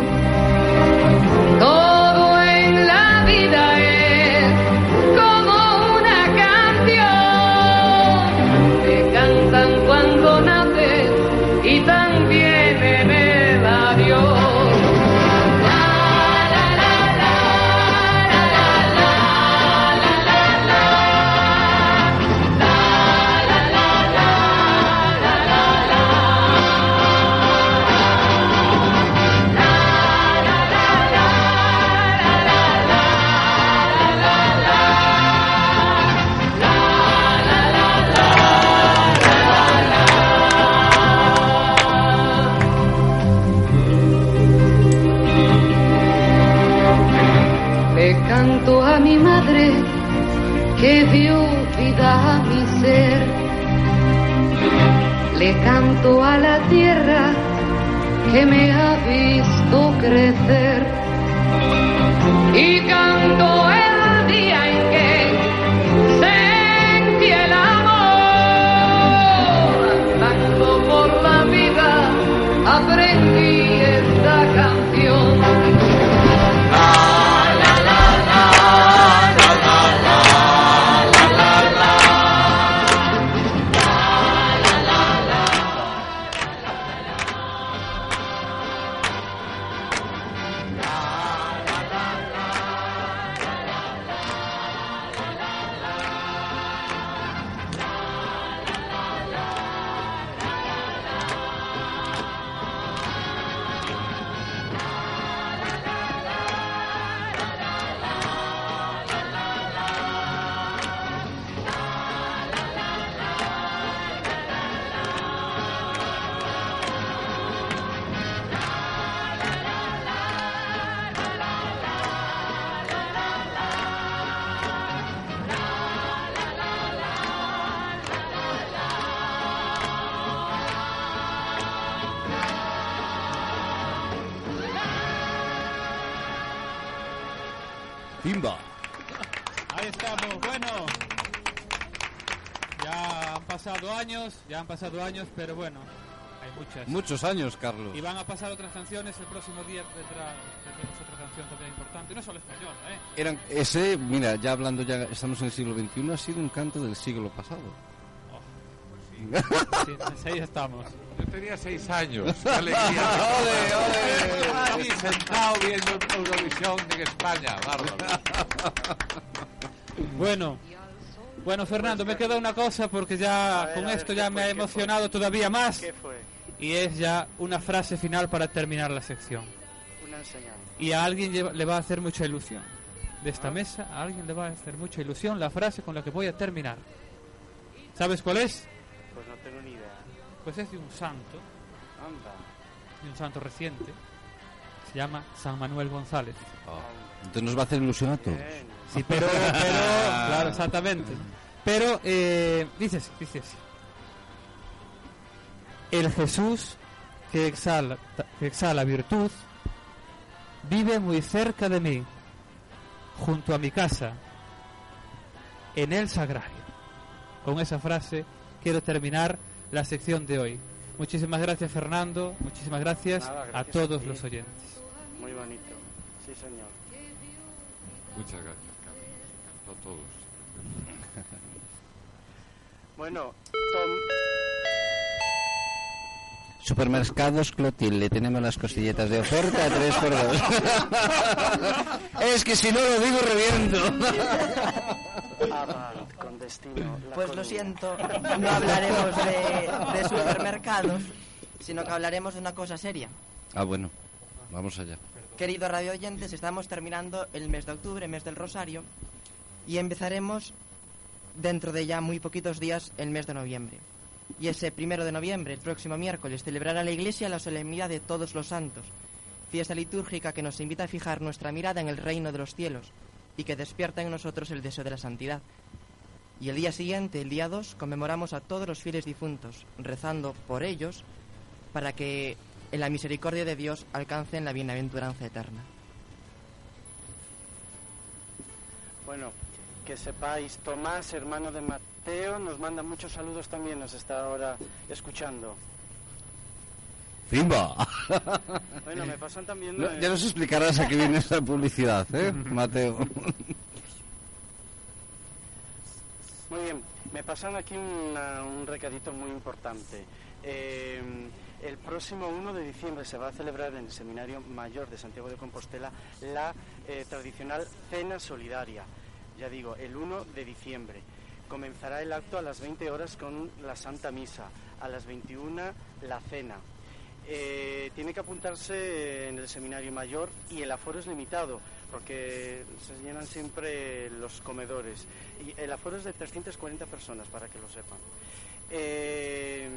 Muchos años, Carlos. Y van a pasar otras canciones el próximo día vendrá tendremos otra canción también importante, no solo española, ¿eh? Eran, ese, mira, ya hablando, ya estamos en el siglo XXI, ha sido un canto del siglo pasado. Sí, pues ahí estamos. Yo tenía seis años. ¡Qué alegría! ¡Ole, ole! Sentado viendo Eurovisión en España. Bárbaro. Bueno, bueno Fernando, me queda una cosa porque ya ver, con ver, esto ¿qué ya fue, me ha emocionado todavía más. ¿Qué fue? Y es ya una frase final para terminar la sección. Una enseñanza. Y a alguien le va a hacer mucha ilusión. De esta mesa, a alguien le va a hacer mucha ilusión la frase con la que voy a terminar. ¿Sabes cuál es? Pues no tengo ni idea. Pues es de un santo, Anda. de un santo reciente. Se llama San Manuel González. Entonces nos va a hacer ilusión a todos. Sí, pero, pero, claro, exactamente. Pero, eh, dice así, dice así. El Jesús que exhala, que exhala virtud vive muy cerca de mí, junto a mi casa, en el sagrario. Con esa frase quiero terminar la sección de hoy. Muchísimas gracias Fernando, muchísimas gracias, Nada, a todos los oyentes. Muy bonito. Sí, señor. Muchas gracias, Carlos. A todos. Bueno, Tom, Supermercados Clotilde, tenemos las costilletas de oferta 3 por 2 es que si no lo digo reviento. Con destino. Pues lo siento, no hablaremos de, de supermercados, sino que hablaremos de una cosa seria. Ah, bueno, vamos allá. Queridos radio oyentes, estamos terminando el mes de octubre, mes del Rosario, y empezaremos dentro de ya muy poquitos días el mes de noviembre. Y ese primero de noviembre, el próximo miércoles, celebrará la Iglesia la solemnidad de Todos los Santos, fiesta litúrgica que nos invita a fijar nuestra mirada en el reino de los cielos y que despierta en nosotros el deseo de la santidad. Y el día siguiente, el día 2, conmemoramos a todos los fieles difuntos, rezando por ellos para que en la misericordia de Dios alcancen la bienaventuranza eterna. Bueno, que sepáis, Tomás, hermano de Mateo, nos manda muchos saludos también, nos está ahora escuchando. ¡Fimba! Bueno, me pasan también... No, eh, ya nos explicarás a qué viene esta publicidad, ¿eh, Mateo? Muy bien, me pasan aquí una- un recadito muy importante. Eh, el próximo 1 de diciembre se va a celebrar en el Seminario Mayor de Santiago de Compostela la eh, tradicional Cena Solidaria. Ya digo, el 1 de diciembre. Comenzará el acto a las 20 horas con la Santa Misa, a las 21 la cena. Eh, tiene que apuntarse en el seminario mayor y el aforo es limitado porque se llenan siempre los comedores y el aforo es de 340 personas para que lo sepan. Eh,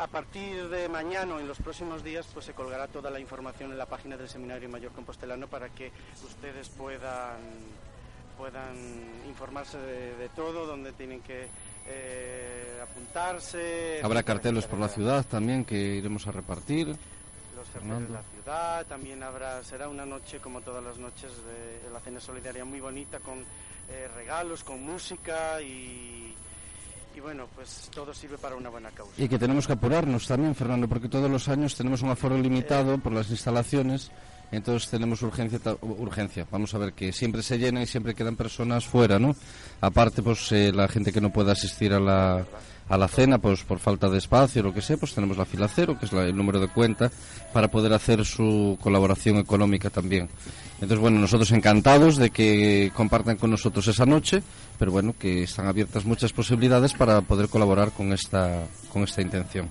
a partir de mañana o en los próximos días pues se colgará toda la información en la página del Seminario Mayor Compostelano para que ustedes puedan puedan informarse de, de todo, donde tienen que eh, apuntarse. Habrá carteles por la ciudad también que iremos a repartir. Los carteles de Fernando. la ciudad, también habrá, será una noche como todas las noches de, de la cena solidaria muy bonita con eh, regalos, con música y, y bueno, pues todo sirve para una buena causa. Y que tenemos que apurarnos también, Fernando, porque todos los años tenemos un aforo limitado por las instalaciones, entonces tenemos urgencia, urgencia. Vamos a ver que siempre se llena y siempre quedan personas fuera, ¿no? Aparte, pues eh, la gente que no pueda asistir a la, a la cena, pues por falta de espacio lo que sea, pues tenemos la fila cero, que es la- el número de cuenta, para poder hacer su colaboración económica también. Entonces, bueno, nosotros encantados de que compartan con nosotros esa noche, pero bueno, que están abiertas muchas posibilidades para poder colaborar con esta, con esta intención.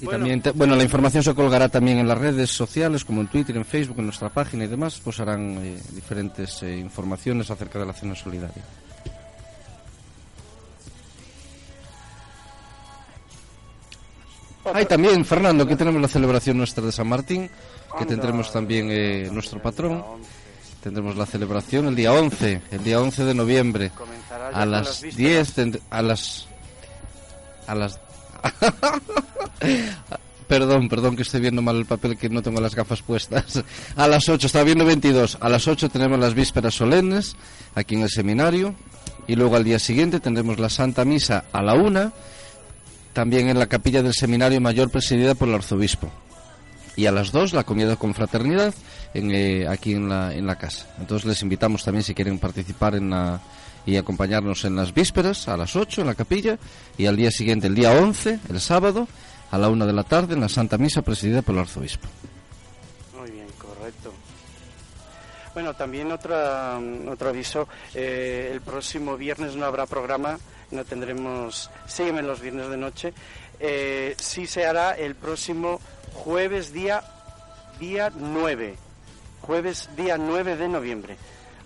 Y Bueno. también, bueno, la información se colgará también en las redes sociales, como en Twitter, en Facebook, en nuestra página y demás, pues harán eh, diferentes eh, informaciones acerca de la cena solidaria. Hay también, Fernando, que tenemos la celebración nuestra de San Martín, que tendremos también eh, nuestro patrón. Tendremos la celebración el día 11, el día 11 de noviembre, a las las vísperas. 10, tend- a las... A las... Perdón, perdón que estoy viendo mal el papel que no tengo las gafas puestas. A las 8, estaba viendo 22. A las 8 tenemos las vísperas solemnes aquí en el seminario. Y luego al día siguiente tendremos la Santa Misa a la 1, también en la capilla del Seminario Mayor presidida por el arzobispo. Y a las 2 la comida con fraternidad en, eh, aquí en la, en la casa. Entonces les invitamos también si quieren participar en la, y acompañarnos en las vísperas a las 8 en la capilla y al día siguiente, el día 11, el sábado, a la 1 de la tarde en la Santa Misa presidida por el arzobispo. Muy bien, correcto. Bueno, también otra, otro aviso. eh, el próximo viernes no habrá programa, no tendremos. Sígueme los viernes de noche. Eh, sí se hará el próximo jueves, día, día 9. Jueves, día 9 de noviembre.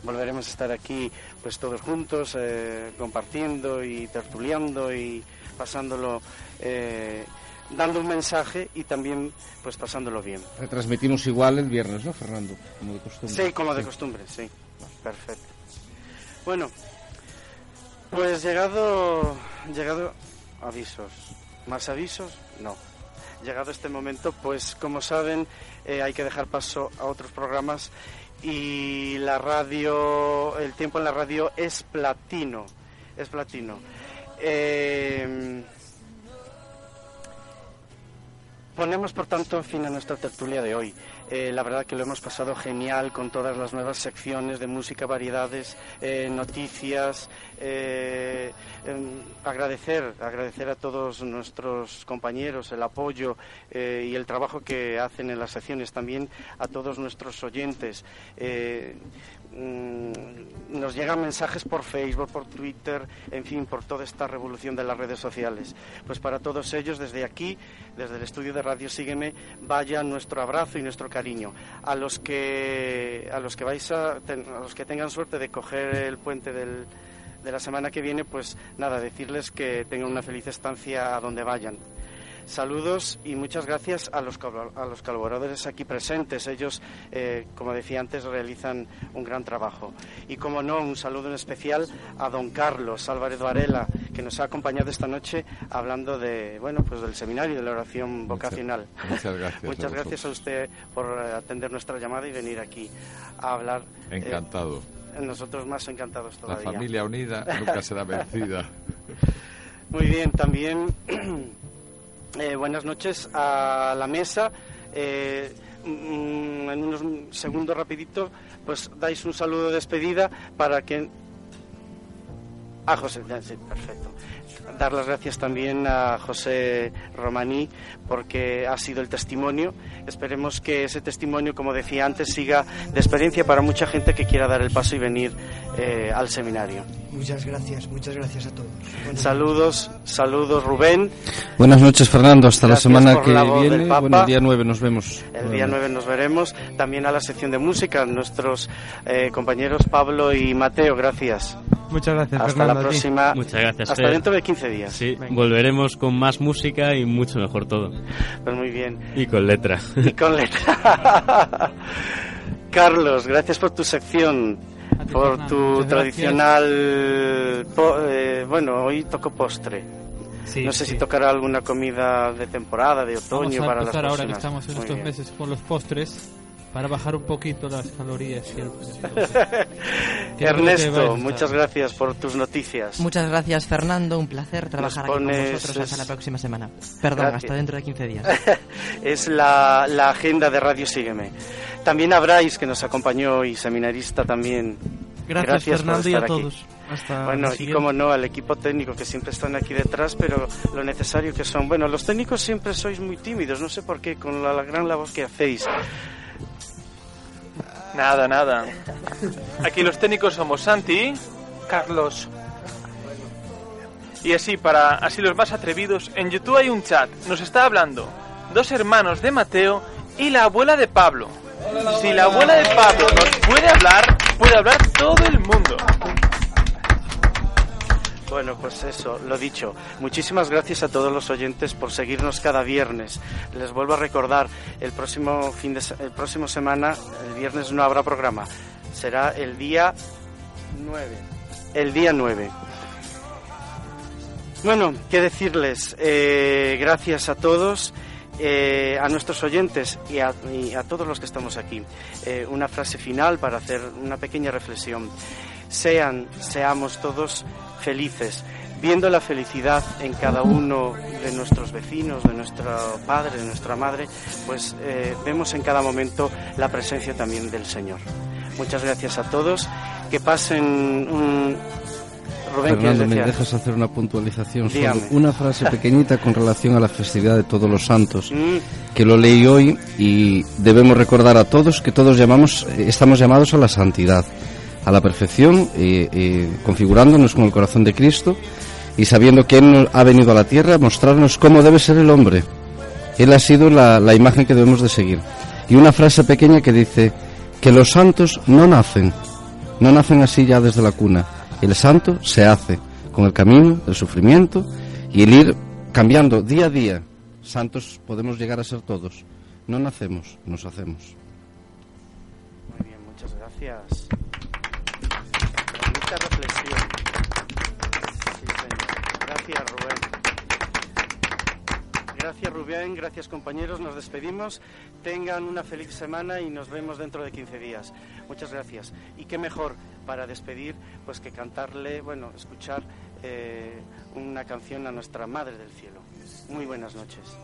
Volveremos a estar aquí, pues todos juntos, eh, compartiendo y tertuliando y pasándolo. eh, dando un mensaje y también pues pasándolo bien. Retransmitimos igual el viernes, ¿no, Fernando? Como de costumbre. Sí, como de costumbre, sí. Perfecto. Bueno, pues llegado, llegado avisos. ¿Más avisos? No. Llegado este momento, pues como saben, eh, hay que dejar paso a otros programas y la radio, el tiempo en la radio es platino, es platino. Eh, Ponemos, por tanto, fin a nuestra tertulia de hoy. Eh, la verdad que lo hemos pasado genial con todas las nuevas secciones de música, variedades, eh, noticias. eh, em, agradecer, agradecer a todos nuestros compañeros el apoyo y el trabajo que hacen en las secciones. También a todos nuestros oyentes. Mm, nos llegan mensajes por Facebook, por Twitter, en fin, por toda esta revolución de las redes sociales. Pues para todos ellos, desde aquí, desde el estudio de Radio Sígueme, vaya nuestro abrazo y nuestro cariño. A los que, a los que vais a, a los que tengan suerte de coger el puente del, de la semana que viene, pues nada, decirles que tengan una feliz estancia a donde vayan. Saludos y muchas gracias a los, a los colaboradores aquí presentes. Ellos, eh, como decía antes, realizan un gran trabajo. Y como no, un saludo en especial a don Carlos Álvarez Varela, que nos ha acompañado esta noche hablando de, bueno, pues del seminario de la oración vocacional. muchas gracias a muchas gracias a usted por eh, atender nuestra llamada y venir aquí a hablar. eh, Encantado. nosotros más encantados La todavía. familia unida nunca será vencida. Muy bien, también eh, buenas noches a la mesa. Eh, mm, en unos segundos rapidito, pues dais un saludo de despedida para que... A José, ya, sí, perfecto. Dar las gracias también a José Romaní porque ha sido el testimonio. Esperemos que ese testimonio, como decía antes, siga de experiencia para mucha gente que quiera dar el paso y venir eh, al seminario. Muchas gracias, muchas gracias a todos. Buenas Saludos, saludos Rubén. Buenas noches, Fernando. Hasta Gracias la semana que la viene. Bueno, el día 9 nos vemos. El día 9 nos veremos. También a la sección de música, nuestros eh, compañeros Pablo y Mateo, gracias. Muchas gracias, Hasta Fernando. la próxima. Muchas gracias, Hasta Fer. dentro de 15 días. Sí, volveremos con más música y mucho mejor todo. Pues muy bien. Y con letra. Y con letra. Carlos, gracias por tu sección. Por tu Muchas tradicional. po- eh, bueno, hoy toco postre. Sí, no sé sí. si tocará alguna comida de temporada, de Vamos otoño a para las empezar ahora que personas. estamos en Muy estos bien. meses con los postres para bajar un poquito las calorías. a Ernesto, muchas gracias por tus noticias. Muchas gracias, Fernando. Un placer trabajar aquí pones- con vosotros hasta la próxima semana. Perdón, Gracias. hasta dentro de 15 días. es la, la agenda de Radio Sígueme. También a Brais, que nos acompañó, y seminarista también. Gracias, por Fernando, y a aquí. todos. Hasta Bueno, y como no, al equipo técnico, que siempre están aquí detrás, pero lo necesario que son. Bueno, los técnicos siempre sois muy tímidos, no sé por qué, con la, la gran labor que hacéis. Nada, nada. Aquí los técnicos somos Santi, Carlos. Y así, para así los más atrevidos, en YouTube hay un chat. Nos está hablando dos hermanos de Mateo y la abuela de Pablo. Si la abuela de Pablo nos puede hablar, puede hablar todo el mundo. Bueno, pues eso, lo dicho. Muchísimas gracias a todos los oyentes por seguirnos cada viernes. Les vuelvo a recordar, el próximo fin de el próximo semana, el viernes no habrá programa. Será el día 9. El día 9. Bueno, qué decirles. Eh, gracias a todos Eh, a nuestros oyentes y a, y a, todos los que estamos aquí, eh, una frase final para hacer una pequeña reflexión. Sean, seamos todos felices, viendo la felicidad en cada uno de nuestros vecinos, de nuestro padre, de nuestra madre, pues eh, vemos en cada momento la presencia también del Señor. Muchas gracias a todos, que pasen un, Rubén, Fernando, ¿me dejas hacer una puntualización? Solo una frase pequeñita con relación a la festividad de todos los santos, mm. que lo leí hoy y debemos recordar a todos que todos llamamos, estamos llamados a la santidad, a la perfección, eh, configurándonos con el corazón de Cristo y sabiendo que Él ha venido a la tierra a mostrarnos cómo debe ser el hombre. Él ha sido la, la imagen que debemos de seguir. Y una frase pequeña que dice que los santos no nacen, no nacen así ya desde la cuna, el santo se hace con el camino del sufrimiento y el ir cambiando día a día. Santos podemos llegar a ser todos. No nacemos, nos hacemos. Muy bien, muchas gracias. Gracias, Rubén. Gracias, Rubén. Gracias, compañeros. Nos despedimos. Tengan una feliz semana y nos vemos dentro de 15 días. Muchas gracias. Y qué mejor para despedir, pues que cantarle, bueno, escuchar eh, una canción a nuestra Madre del Cielo. Muy buenas noches.